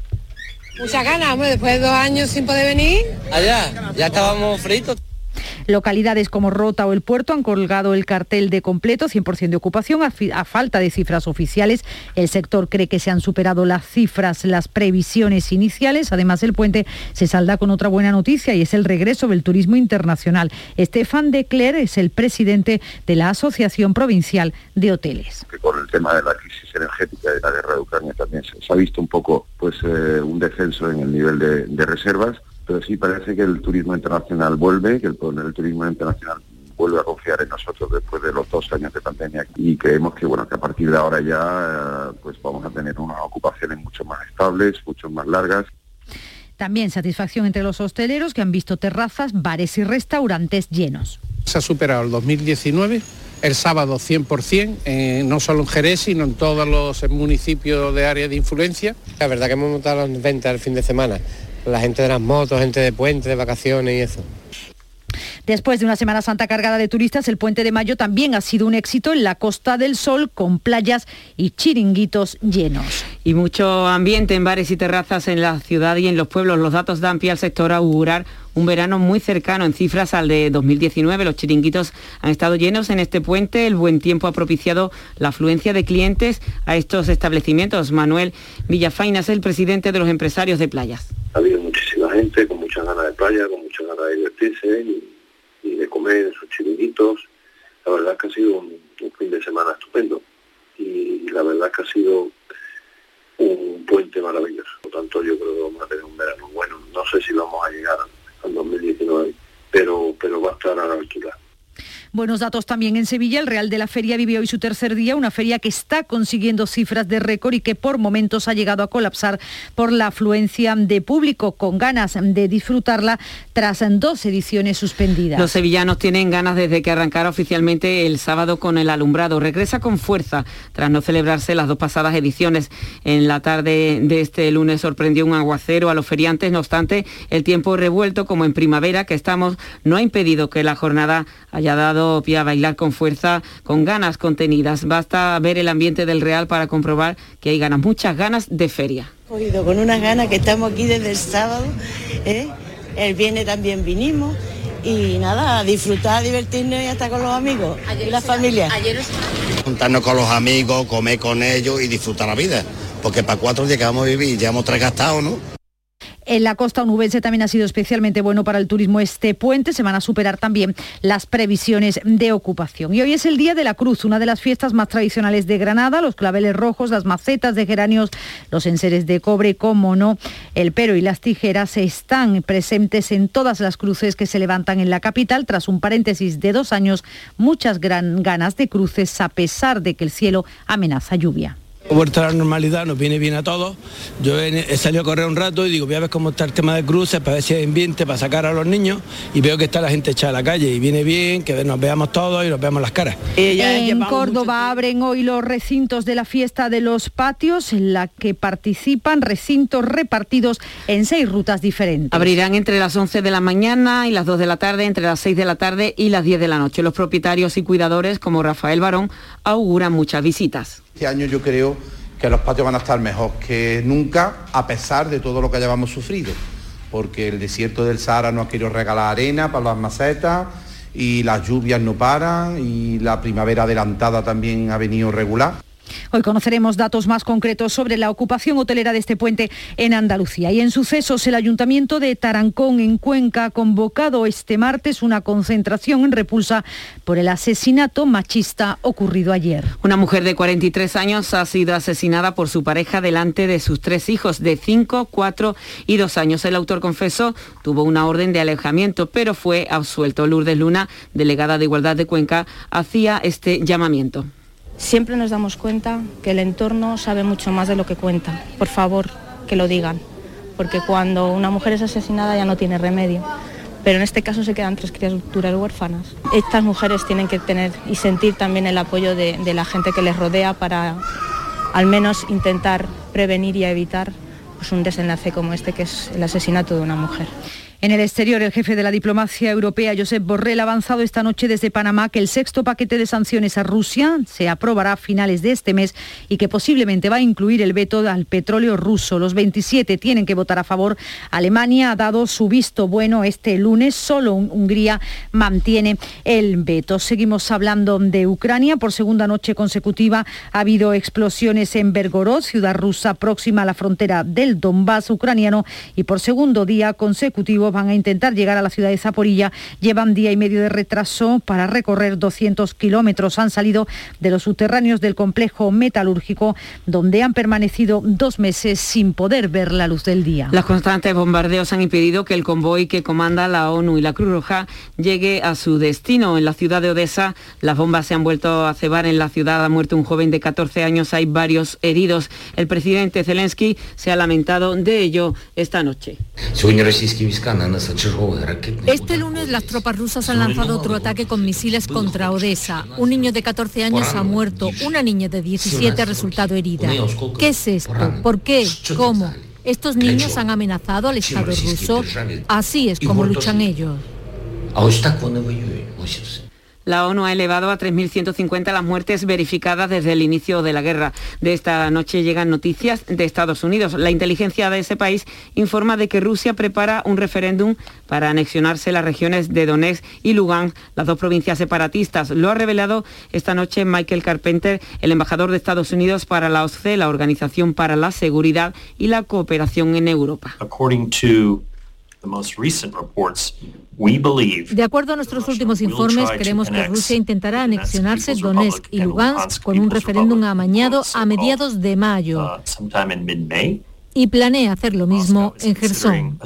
Muchas ganas, hombre, después de dos años sin poder venir. Allá, ya estábamos fritos. Localidades como Rota o El Puerto han colgado el cartel de completo, 100% de ocupación, a, falta de cifras oficiales. El sector cree que se han superado las cifras, las previsiones iniciales. Además, el puente se salda con otra buena noticia y es el regreso del turismo internacional. Estefan de Cler es el presidente de la Asociación Provincial de Hoteles. con el tema de la crisis energética de la guerra de Ucrania también se, ha visto un poco pues eh, un descenso en el nivel de reservas, pero sí parece que el turismo internacional vuelve, que el, el turismo internacional vuelve a confiar en nosotros después de los dos años de pandemia y creemos que bueno que a partir de ahora ya eh, pues vamos a tener unas ocupaciones mucho más estables, mucho más largas También satisfacción entre los hosteleros que han visto terrazas, bares y restaurantes llenos. Se ha superado el 2019, el sábado 100%, eh, no solo en Jerez, sino en todos los municipios de área de influencia. La verdad que hemos montado las ventas el fin de semana. La gente de las motos, gente de puente, de vacaciones y eso. Después de una Semana Santa cargada de turistas, el puente de mayo también ha sido un éxito en la Costa del Sol con playas y chiringuitos llenos. Y mucho ambiente en bares y terrazas en la ciudad y en los pueblos. Los datos dan pie al sector a augurar un verano muy cercano en cifras al de 2019. Los chiringuitos han estado llenos en este puente. El buen tiempo ha propiciado la afluencia de clientes a estos establecimientos. Manuel Villafaina es el presidente de los empresarios de playas. Ha habido muchísima gente con muchas ganas de playa, con muchas ganas de divertirse y, de comer en sus chiringuitos. La verdad es que ha sido un, fin de semana estupendo y la verdad es que ha sido un puente maravilloso. Por tanto, yo creo que vamos a tener un verano bueno. No sé si vamos a llegar al 2019, pero, pero va a estar a la altura. Buenos datos también en Sevilla. El Real de la Feria vive hoy su tercer día, una feria que está consiguiendo cifras de récord y que por momentos ha llegado a colapsar por la afluencia de público, con ganas de disfrutarla tras dos ediciones suspendidas. Los sevillanos tienen ganas desde que arrancara oficialmente el sábado con el alumbrado. Regresa con fuerza tras no celebrarse las dos pasadas ediciones. En la tarde de este lunes sorprendió un aguacero a los feriantes, no obstante, el tiempo revuelto como en primavera que estamos no ha impedido que la jornada haya dado pie a bailar con fuerza, con ganas contenidas. Basta ver el ambiente del Real para comprobar que hay ganas, muchas ganas de feria. Con unas ganas que estamos aquí desde el sábado, ¿eh? el viernes también vinimos y nada, disfrutar, divertirnos y hasta con los amigos y la familia. Juntarnos con los amigos, comer con ellos y disfrutar la vida, porque para cuatro días que vamos a vivir ya hemos tres gastados, ¿no? En la costa onubense también ha sido especialmente bueno para el turismo este puente. Se van a superar también las previsiones de ocupación. Y hoy es el Día de la Cruz, una de las fiestas más tradicionales de Granada. Los claveles rojos, las macetas de geranios, los enseres de cobre, como no, el pero y las tijeras están presentes en todas las cruces que se levantan en la capital. Tras un paréntesis de dos años, muchas gran ganas de cruces a pesar de que el cielo amenaza lluvia. Vuelta a la normalidad, nos viene bien a todos. Yo he, salido a correr un rato y digo, voy a ver cómo está el tema de cruces, para ver si hay ambiente, para sacar a los niños y veo que está la gente echada a la calle y viene bien que nos veamos todos y nos veamos las caras. En Córdoba abren hoy los recintos de la fiesta de los patios en la que participan recintos repartidos en seis rutas diferentes. Abrirán entre las 11 de la mañana y las 2 de la tarde, entre las 6 de la tarde y las 10 de la noche. Los propietarios y cuidadores como Rafael Barón auguran muchas visitas. Este año yo creo que los patios van a estar mejor que nunca, a pesar de todo lo que hayamos sufrido, porque el desierto del Sahara nos ha querido regalar arena para las macetas y las lluvias no paran y la primavera adelantada también ha venido regular. Hoy conoceremos datos más concretos sobre la ocupación hotelera de este puente en Andalucía. Y en sucesos, el Ayuntamiento de Tarancón, en Cuenca, ha convocado este martes una concentración en repulsa por el asesinato machista ocurrido ayer. Una mujer de 43 años ha sido asesinada por su pareja delante de sus tres hijos de 5, 4 y 2 años. El autor confesó tuvo una orden de alejamiento, pero fue absuelto. Lourdes Luna, delegada de Igualdad de Cuenca, hacía este llamamiento. Siempre nos damos cuenta que el entorno sabe mucho más de lo que cuenta. Por favor, que lo digan, porque cuando una mujer es asesinada ya no tiene remedio. Pero en este caso se quedan tres criaturas huérfanas. Estas mujeres tienen que tener y sentir también el apoyo de, la gente que les rodea para al menos intentar prevenir y evitar pues, un desenlace como este, que es el asesinato de una mujer. En el exterior, el jefe de la diplomacia europea, Josep Borrell, ha avanzado esta noche desde Panamá que el sexto paquete de sanciones a Rusia se aprobará a finales de este mes y que posiblemente va a incluir el veto al petróleo ruso. Los 27 tienen que votar a favor. Alemania ha dado su visto bueno este lunes. Solo Hungría mantiene el veto. Seguimos hablando de Ucrania. Por segunda noche consecutiva ha habido explosiones en Bergorod, ciudad rusa próxima a la frontera del Donbass ucraniano, y por segundo día consecutivo van a intentar llegar a la ciudad de Zaporilla. Llevan día y medio de retraso para recorrer 200 kilómetros. Han salido de los subterráneos del complejo metalúrgico, donde han permanecido dos meses sin poder ver la luz del día. Los constantes bombardeos han impedido que el convoy que comanda la ONU y la Cruz Roja llegue a su destino. En la ciudad de Odessa, las bombas se han vuelto a cebar en la ciudad. Ha muerto un joven de 14 años, hay varios heridos. El presidente Zelensky se ha lamentado de ello esta noche. Este lunes las tropas rusas han lanzado otro ataque con misiles contra Odessa. Un niño de 14 años ha muerto, una niña de 17 ha resultado herida. ¿Qué es esto? ¿Por qué? ¿Cómo? Estos niños han amenazado al Estado ruso. Así es como luchan ellos. La ONU ha elevado a 3.150 las muertes verificadas desde el inicio de la guerra. De esta noche llegan noticias de Estados Unidos. La inteligencia de ese país informa de que Rusia prepara un referéndum para anexionarse las regiones de Donetsk y Lugansk, las dos provincias separatistas. Lo ha revelado esta noche Michael Carpenter, el embajador de Estados Unidos para la OSCE, la Organización para la Seguridad y la Cooperación en Europa. De acuerdo a nuestros últimos informes, creemos que Rusia intentará anexionarse Donetsk y Lugansk con un referéndum amañado a mediados de mayo uh, y planea hacer lo mismo en Gerson.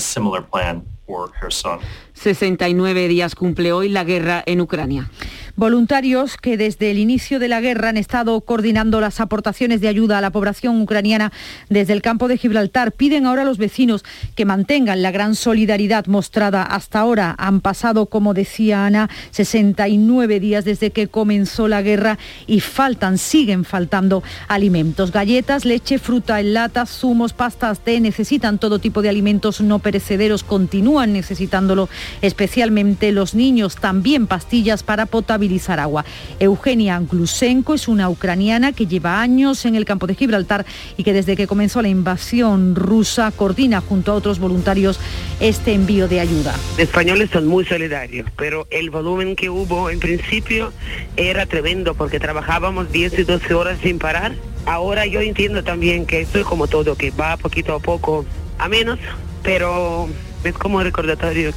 69 días cumple hoy la guerra en Ucrania. Voluntarios que desde el inicio de la guerra han estado coordinando las aportaciones de ayuda a la población ucraniana desde el campo de Gibraltar piden ahora a los vecinos que mantengan la gran solidaridad mostrada hasta ahora. Han pasado, como decía Ana, 69 días desde que comenzó la guerra y faltan, siguen faltando alimentos. Galletas, leche, fruta en lata, zumos, pastas, té, necesitan todo tipo de alimentos no perecederos, continúan necesitándolo, especialmente los niños, también pastillas para potabilizar agua. Eugenia Glusenko es una ucraniana que lleva años en el campo de Gibraltar y que desde que comenzó la invasión rusa coordina junto a otros voluntarios este envío de ayuda. Los españoles son muy solidarios, pero el volumen que hubo en principio era tremendo porque trabajábamos 10 y 12 horas sin parar. Ahora yo entiendo también que esto es como todo, que va poquito a poco a menos, pero es como recordatorio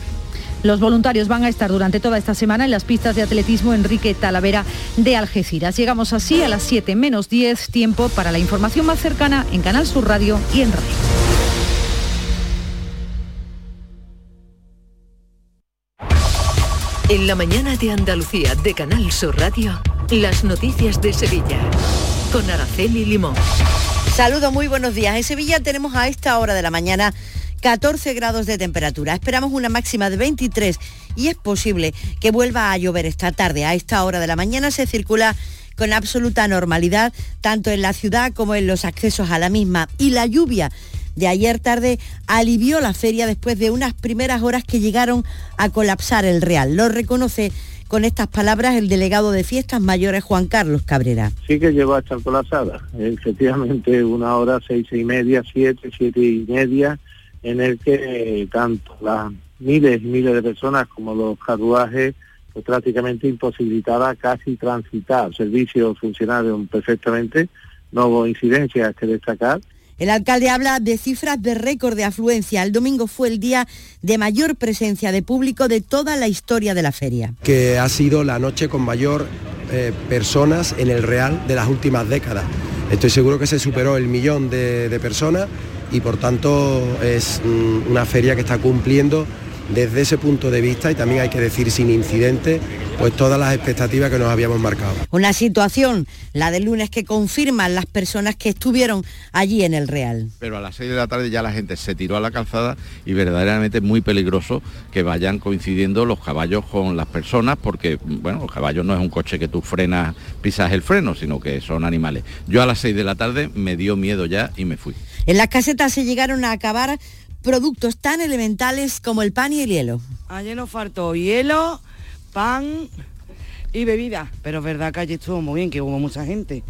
los voluntarios van a estar durante toda esta semana en las pistas de atletismo Enrique Talavera de Algeciras. Llegamos así a las 7 menos 10, tiempo para la información más cercana en Canal Sur Radio y en Radio. En la mañana de Andalucía de Canal Sur Radio, las noticias de Sevilla con Araceli Limón. Saludos, muy buenos días. En Sevilla tenemos a esta hora de la mañana 14 grados de temperatura. Esperamos una máxima de 23 y es posible que vuelva a llover esta tarde. A esta hora de la mañana se circula con absoluta normalidad, tanto en la ciudad como en los accesos a la misma. Y la lluvia de ayer tarde alivió la feria después de unas primeras horas que llegaron a colapsar el Real. Lo reconoce con estas palabras el delegado de Fiestas Mayores Juan Carlos Cabrera. Sí que llegó a estar colapsada. Efectivamente, una hora, seis y media, siete, siete y media en el que tanto las miles y miles de personas como los carruajes pues prácticamente imposibilitaba casi transitar. Servicios funcionaron perfectamente, no hubo incidencias que destacar. El alcalde habla de cifras de récord de afluencia. El domingo fue el día de mayor presencia de público de toda la historia de la feria. Que ha sido la noche con mayor eh, personas en el Real de las últimas décadas. Estoy seguro que se superó el millón de personas y por tanto es mm, una feria que está cumpliendo desde ese punto de vista y también hay que decir sin incidentes pues todas las expectativas que nos habíamos marcado. Una situación, la del lunes, que confirman las personas que estuvieron allí en el Real. Pero a las 6 de la tarde ya la gente se tiró a la calzada y verdaderamente es muy peligroso que vayan coincidiendo los caballos con las personas porque, bueno, los caballos no es un coche que tú frenas, pisas el freno, sino que son animales. Yo a las 6 de la tarde me dio miedo ya y me fui. En las casetas se llegaron a acabar productos tan elementales como el pan y el hielo. Ayer nos faltó hielo, pan y bebida, pero es verdad que allí estuvo muy bien, que hubo mucha gente.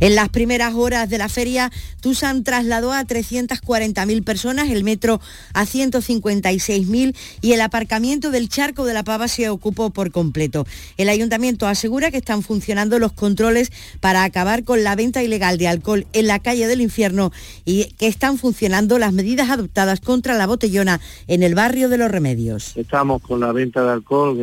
En las primeras horas de la feria, Tusan trasladó a 340.000 personas, el metro a 156.000 y el aparcamiento del Charco de la Pava se ocupó por completo. El ayuntamiento asegura que están funcionando los controles para acabar con la venta ilegal de alcohol en la calle del infierno y que están funcionando las medidas adoptadas contra la botellona en el barrio de los Remedios. Estamos con la venta de alcohol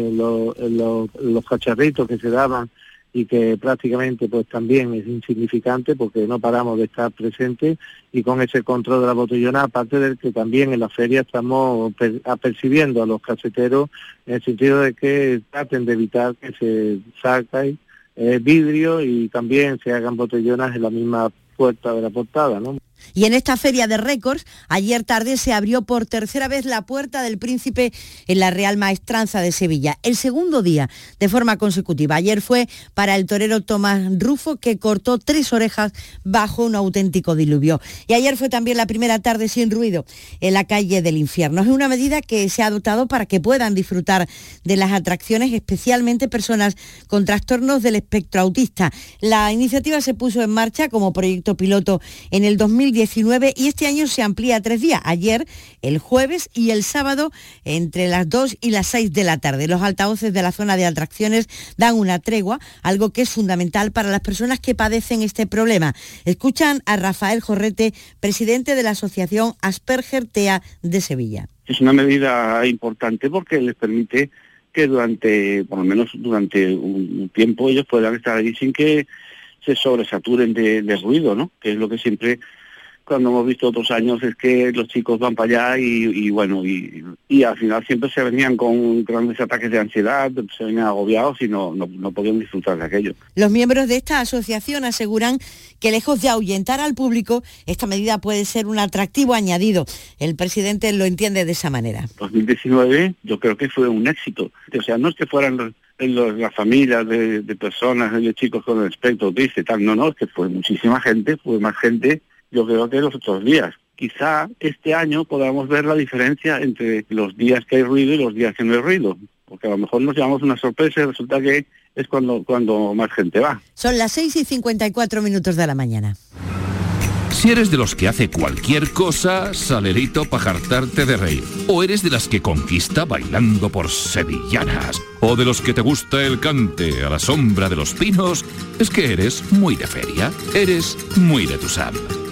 los cacharritos que se daban y que prácticamente pues también es insignificante porque no paramos de estar presentes y con ese control de la botellona, aparte del que también en la feria estamos apercibiendo a los caseteros en el sentido de que traten de evitar que se saque eh, vidrio y también se hagan botellonas en la misma puerta de la portada, ¿no? Y en esta feria de récords, ayer tarde se abrió por tercera vez la puerta del príncipe en la Real Maestranza de Sevilla. El segundo día de forma consecutiva. Ayer fue para el torero Tomás Rufo que cortó tres orejas bajo un auténtico diluvio. Y ayer fue también la primera tarde sin ruido en la calle del infierno. Es una medida que se ha adoptado para que puedan disfrutar de las atracciones, especialmente personas con trastornos del espectro autista. La iniciativa se puso en marcha como proyecto piloto en el 2000 19 y este año se amplía tres días, ayer, el jueves y el sábado entre las 2 y las 6 de la tarde. Los altavoces de la zona de atracciones dan una tregua, algo que es fundamental para las personas que padecen este problema. Escuchan a Rafael Jorrete, presidente de la Asociación Asperger TEA de Sevilla. Es una medida importante porque les permite que durante, por lo menos durante un tiempo, ellos puedan estar allí sin que se sobresaturen de, de ruido, ¿no? Que es lo que siempre cuando hemos visto otros años es que los chicos van para allá y, bueno, y, y, al final siempre se venían con grandes ataques de ansiedad, se venían agobiados y no, no, no podían disfrutar de aquello. Los miembros de esta asociación aseguran que lejos de ahuyentar al público, esta medida puede ser un atractivo añadido. El presidente lo entiende de esa manera. 2019 yo creo que fue un éxito. O sea, no es que fueran las familias de, personas, de chicos con el espectro tal, no, no, es que fue muchísima gente, fue más gente, yo creo que los otros días. Quizá este año podamos ver la diferencia entre los días que hay ruido y los días que no hay ruido, porque a lo mejor nos llevamos una sorpresa y resulta que es cuando, cuando más gente va. Son las 6 y 54 minutos de la mañana. Si eres de los que hace cualquier cosa, salerito para jartarte de reír. O eres de las que conquista bailando por sevillanas. O de los que te gusta el cante a la sombra de los pinos, es que eres muy de feria. Eres muy de Tusam.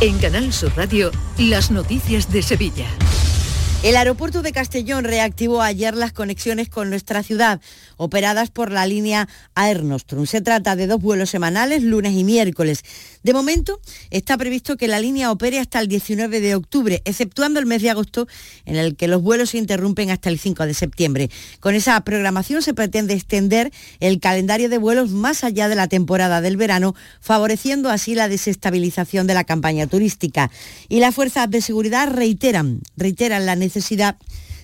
En Canal Sur Radio, las noticias de Sevilla. El aeropuerto de Castellón reactivó ayer las conexiones con nuestra ciudad, operadas por la línea Air Nostrum. Se trata de dos vuelos semanales, lunes y miércoles. De momento, está previsto que la línea opere hasta el 19 de octubre, exceptuando el mes de agosto, en el que los vuelos se interrumpen hasta el 5 de septiembre. Con esa programación se pretende extender el calendario de vuelos más allá de la temporada del verano, favoreciendo así la desestabilización de la campaña turística. Y las fuerzas de seguridad reiteran, reiteran la necesidad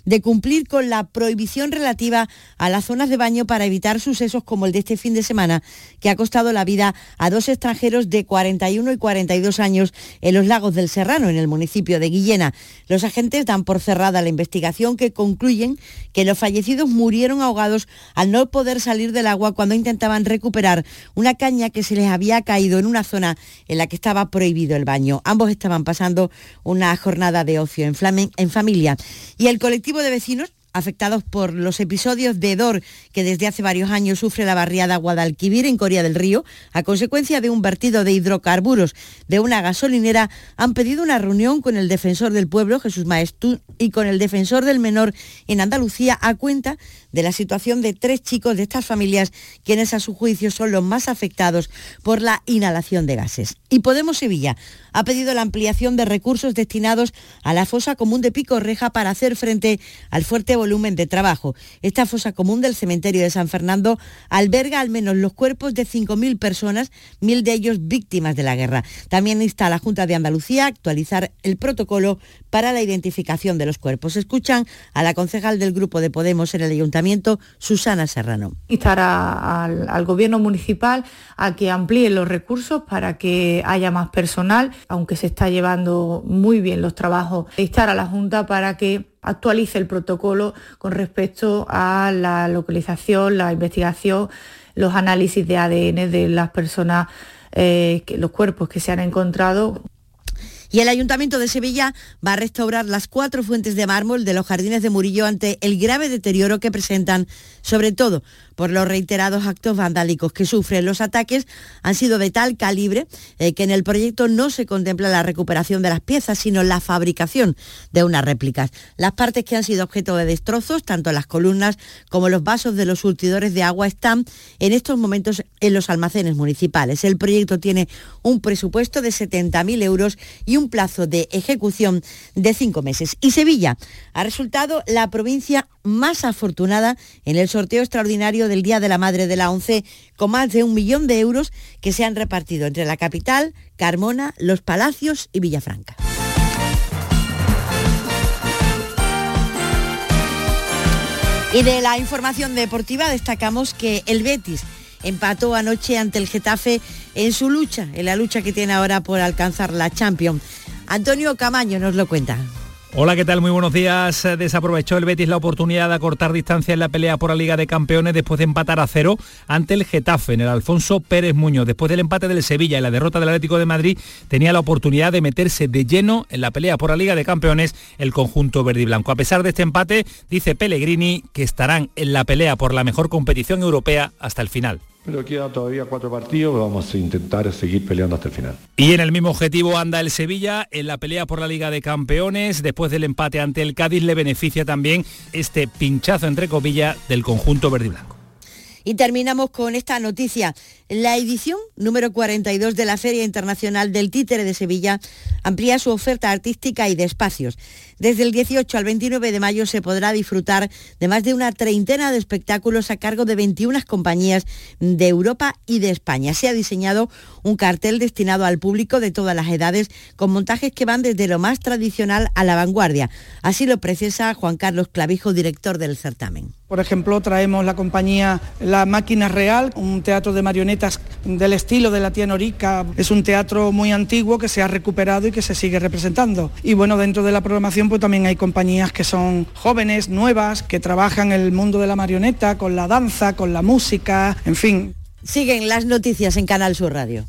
de cumplir con la prohibición relativa a las zonas de baño para evitar sucesos como el de este fin de semana, que ha costado la vida a dos extranjeros de 41 y 42 años en los lagos del Serrano, en el municipio de Guillena. Los agentes dan por cerrada la investigación que concluyen que los fallecidos murieron ahogados al no poder salir del agua cuando intentaban recuperar una caña que se les había caído en una zona en la que estaba prohibido el baño. Ambos estaban pasando una jornada de ocio en, en familia. Y el colectivo de vecinos afectados por los episodios de hedor que desde hace varios años sufre la barriada Guadalquivir en Coria del Río, a consecuencia de un vertido de hidrocarburos de una gasolinera, han pedido una reunión con el defensor del pueblo, Jesús Maestú, y con el defensor del menor en Andalucía a cuenta de la situación de tres chicos de estas familias, quienes a su juicio son los más afectados por la inhalación de gases. Y Podemos Sevilla ha pedido la ampliación de recursos destinados a la fosa común de Pico Reja para hacer frente al fuerte volumen de trabajo. Esta fosa común del cementerio de San Fernando alberga al menos los cuerpos de 5.000 personas, mil de ellos víctimas de la guerra. También insta a la Junta de Andalucía a actualizar el protocolo para la identificación de los cuerpos. Escuchan a la concejal del Grupo de Podemos en el Ayuntamiento, Susana Serrano. Instar al, al Gobierno municipal a que amplíe los recursos para que haya más personal aunque se está llevando muy bien los trabajos, instar a la Junta para que actualice el protocolo con respecto a la localización, la investigación, los análisis de ADN de las personas, eh, los cuerpos que se han encontrado. Y el Ayuntamiento de Sevilla va a restaurar las cuatro fuentes de mármol de los jardines de Murillo ante el grave deterioro que presentan, sobre todo por los reiterados actos vandálicos que sufren. Los ataques han sido de tal calibre eh, que en el proyecto no se contempla la recuperación de las piezas, sino la fabricación de unas réplicas. Las partes que han sido objeto de destrozos, tanto las columnas como los vasos de los surtidores de agua, están en estos momentos en los almacenes municipales. El proyecto tiene un presupuesto de 70.000 euros y un plazo de ejecución de cinco meses. Y Sevilla ha resultado la provincia más afortunada en el sorteo extraordinario del Día de la Madre de la ONCE, con más de un millón de euros que se han repartido entre la capital, Carmona, Los Palacios y Villafranca. Y de la información deportiva destacamos que el Betis empató anoche ante el Getafe en su lucha, en la lucha que tiene ahora por alcanzar la Champions. Antonio Camaño nos lo cuenta. Hola, ¿qué tal? Muy buenos días. Desaprovechó el Betis la oportunidad de acortar distancia en la pelea por la Liga de Campeones después de empatar a cero ante el Getafe en el Alfonso Pérez Muñoz. Después del empate del Sevilla y la derrota del Atlético de Madrid, tenía la oportunidad de meterse de lleno en la pelea por la Liga de Campeones el conjunto verde y blanco. A pesar de este empate, dice Pellegrini que estarán en la pelea por la mejor competición europea hasta el final. Pero queda todavía cuatro partidos, vamos a intentar seguir peleando hasta el final. Y en el mismo objetivo anda el Sevilla en la pelea por la Liga de Campeones. Después del empate ante el Cádiz le beneficia también este pinchazo entre comillas del conjunto verde y blanco. Y terminamos con esta noticia. La edición número 42 de la Feria Internacional del Títere de Sevilla amplía su oferta artística y de espacios. Desde el 18 al 29 de mayo se podrá disfrutar de más de una treintena de espectáculos a cargo de 21 compañías de Europa y de España. Se ha diseñado un cartel destinado al público de todas las edades con montajes que van desde lo más tradicional a la vanguardia. Así lo precisa Juan Carlos Clavijo, director del certamen. Por ejemplo, traemos la compañía La Máquina Real, un teatro de marionetas del estilo de la tía Norica. Es un teatro muy antiguo que se ha recuperado y que se sigue representando. Y bueno, dentro de la programación pues también hay compañías que son jóvenes, nuevas, que trabajan el mundo de la marioneta, con la danza, con la música, en fin. Siguen las noticias en Canal Sur Radio.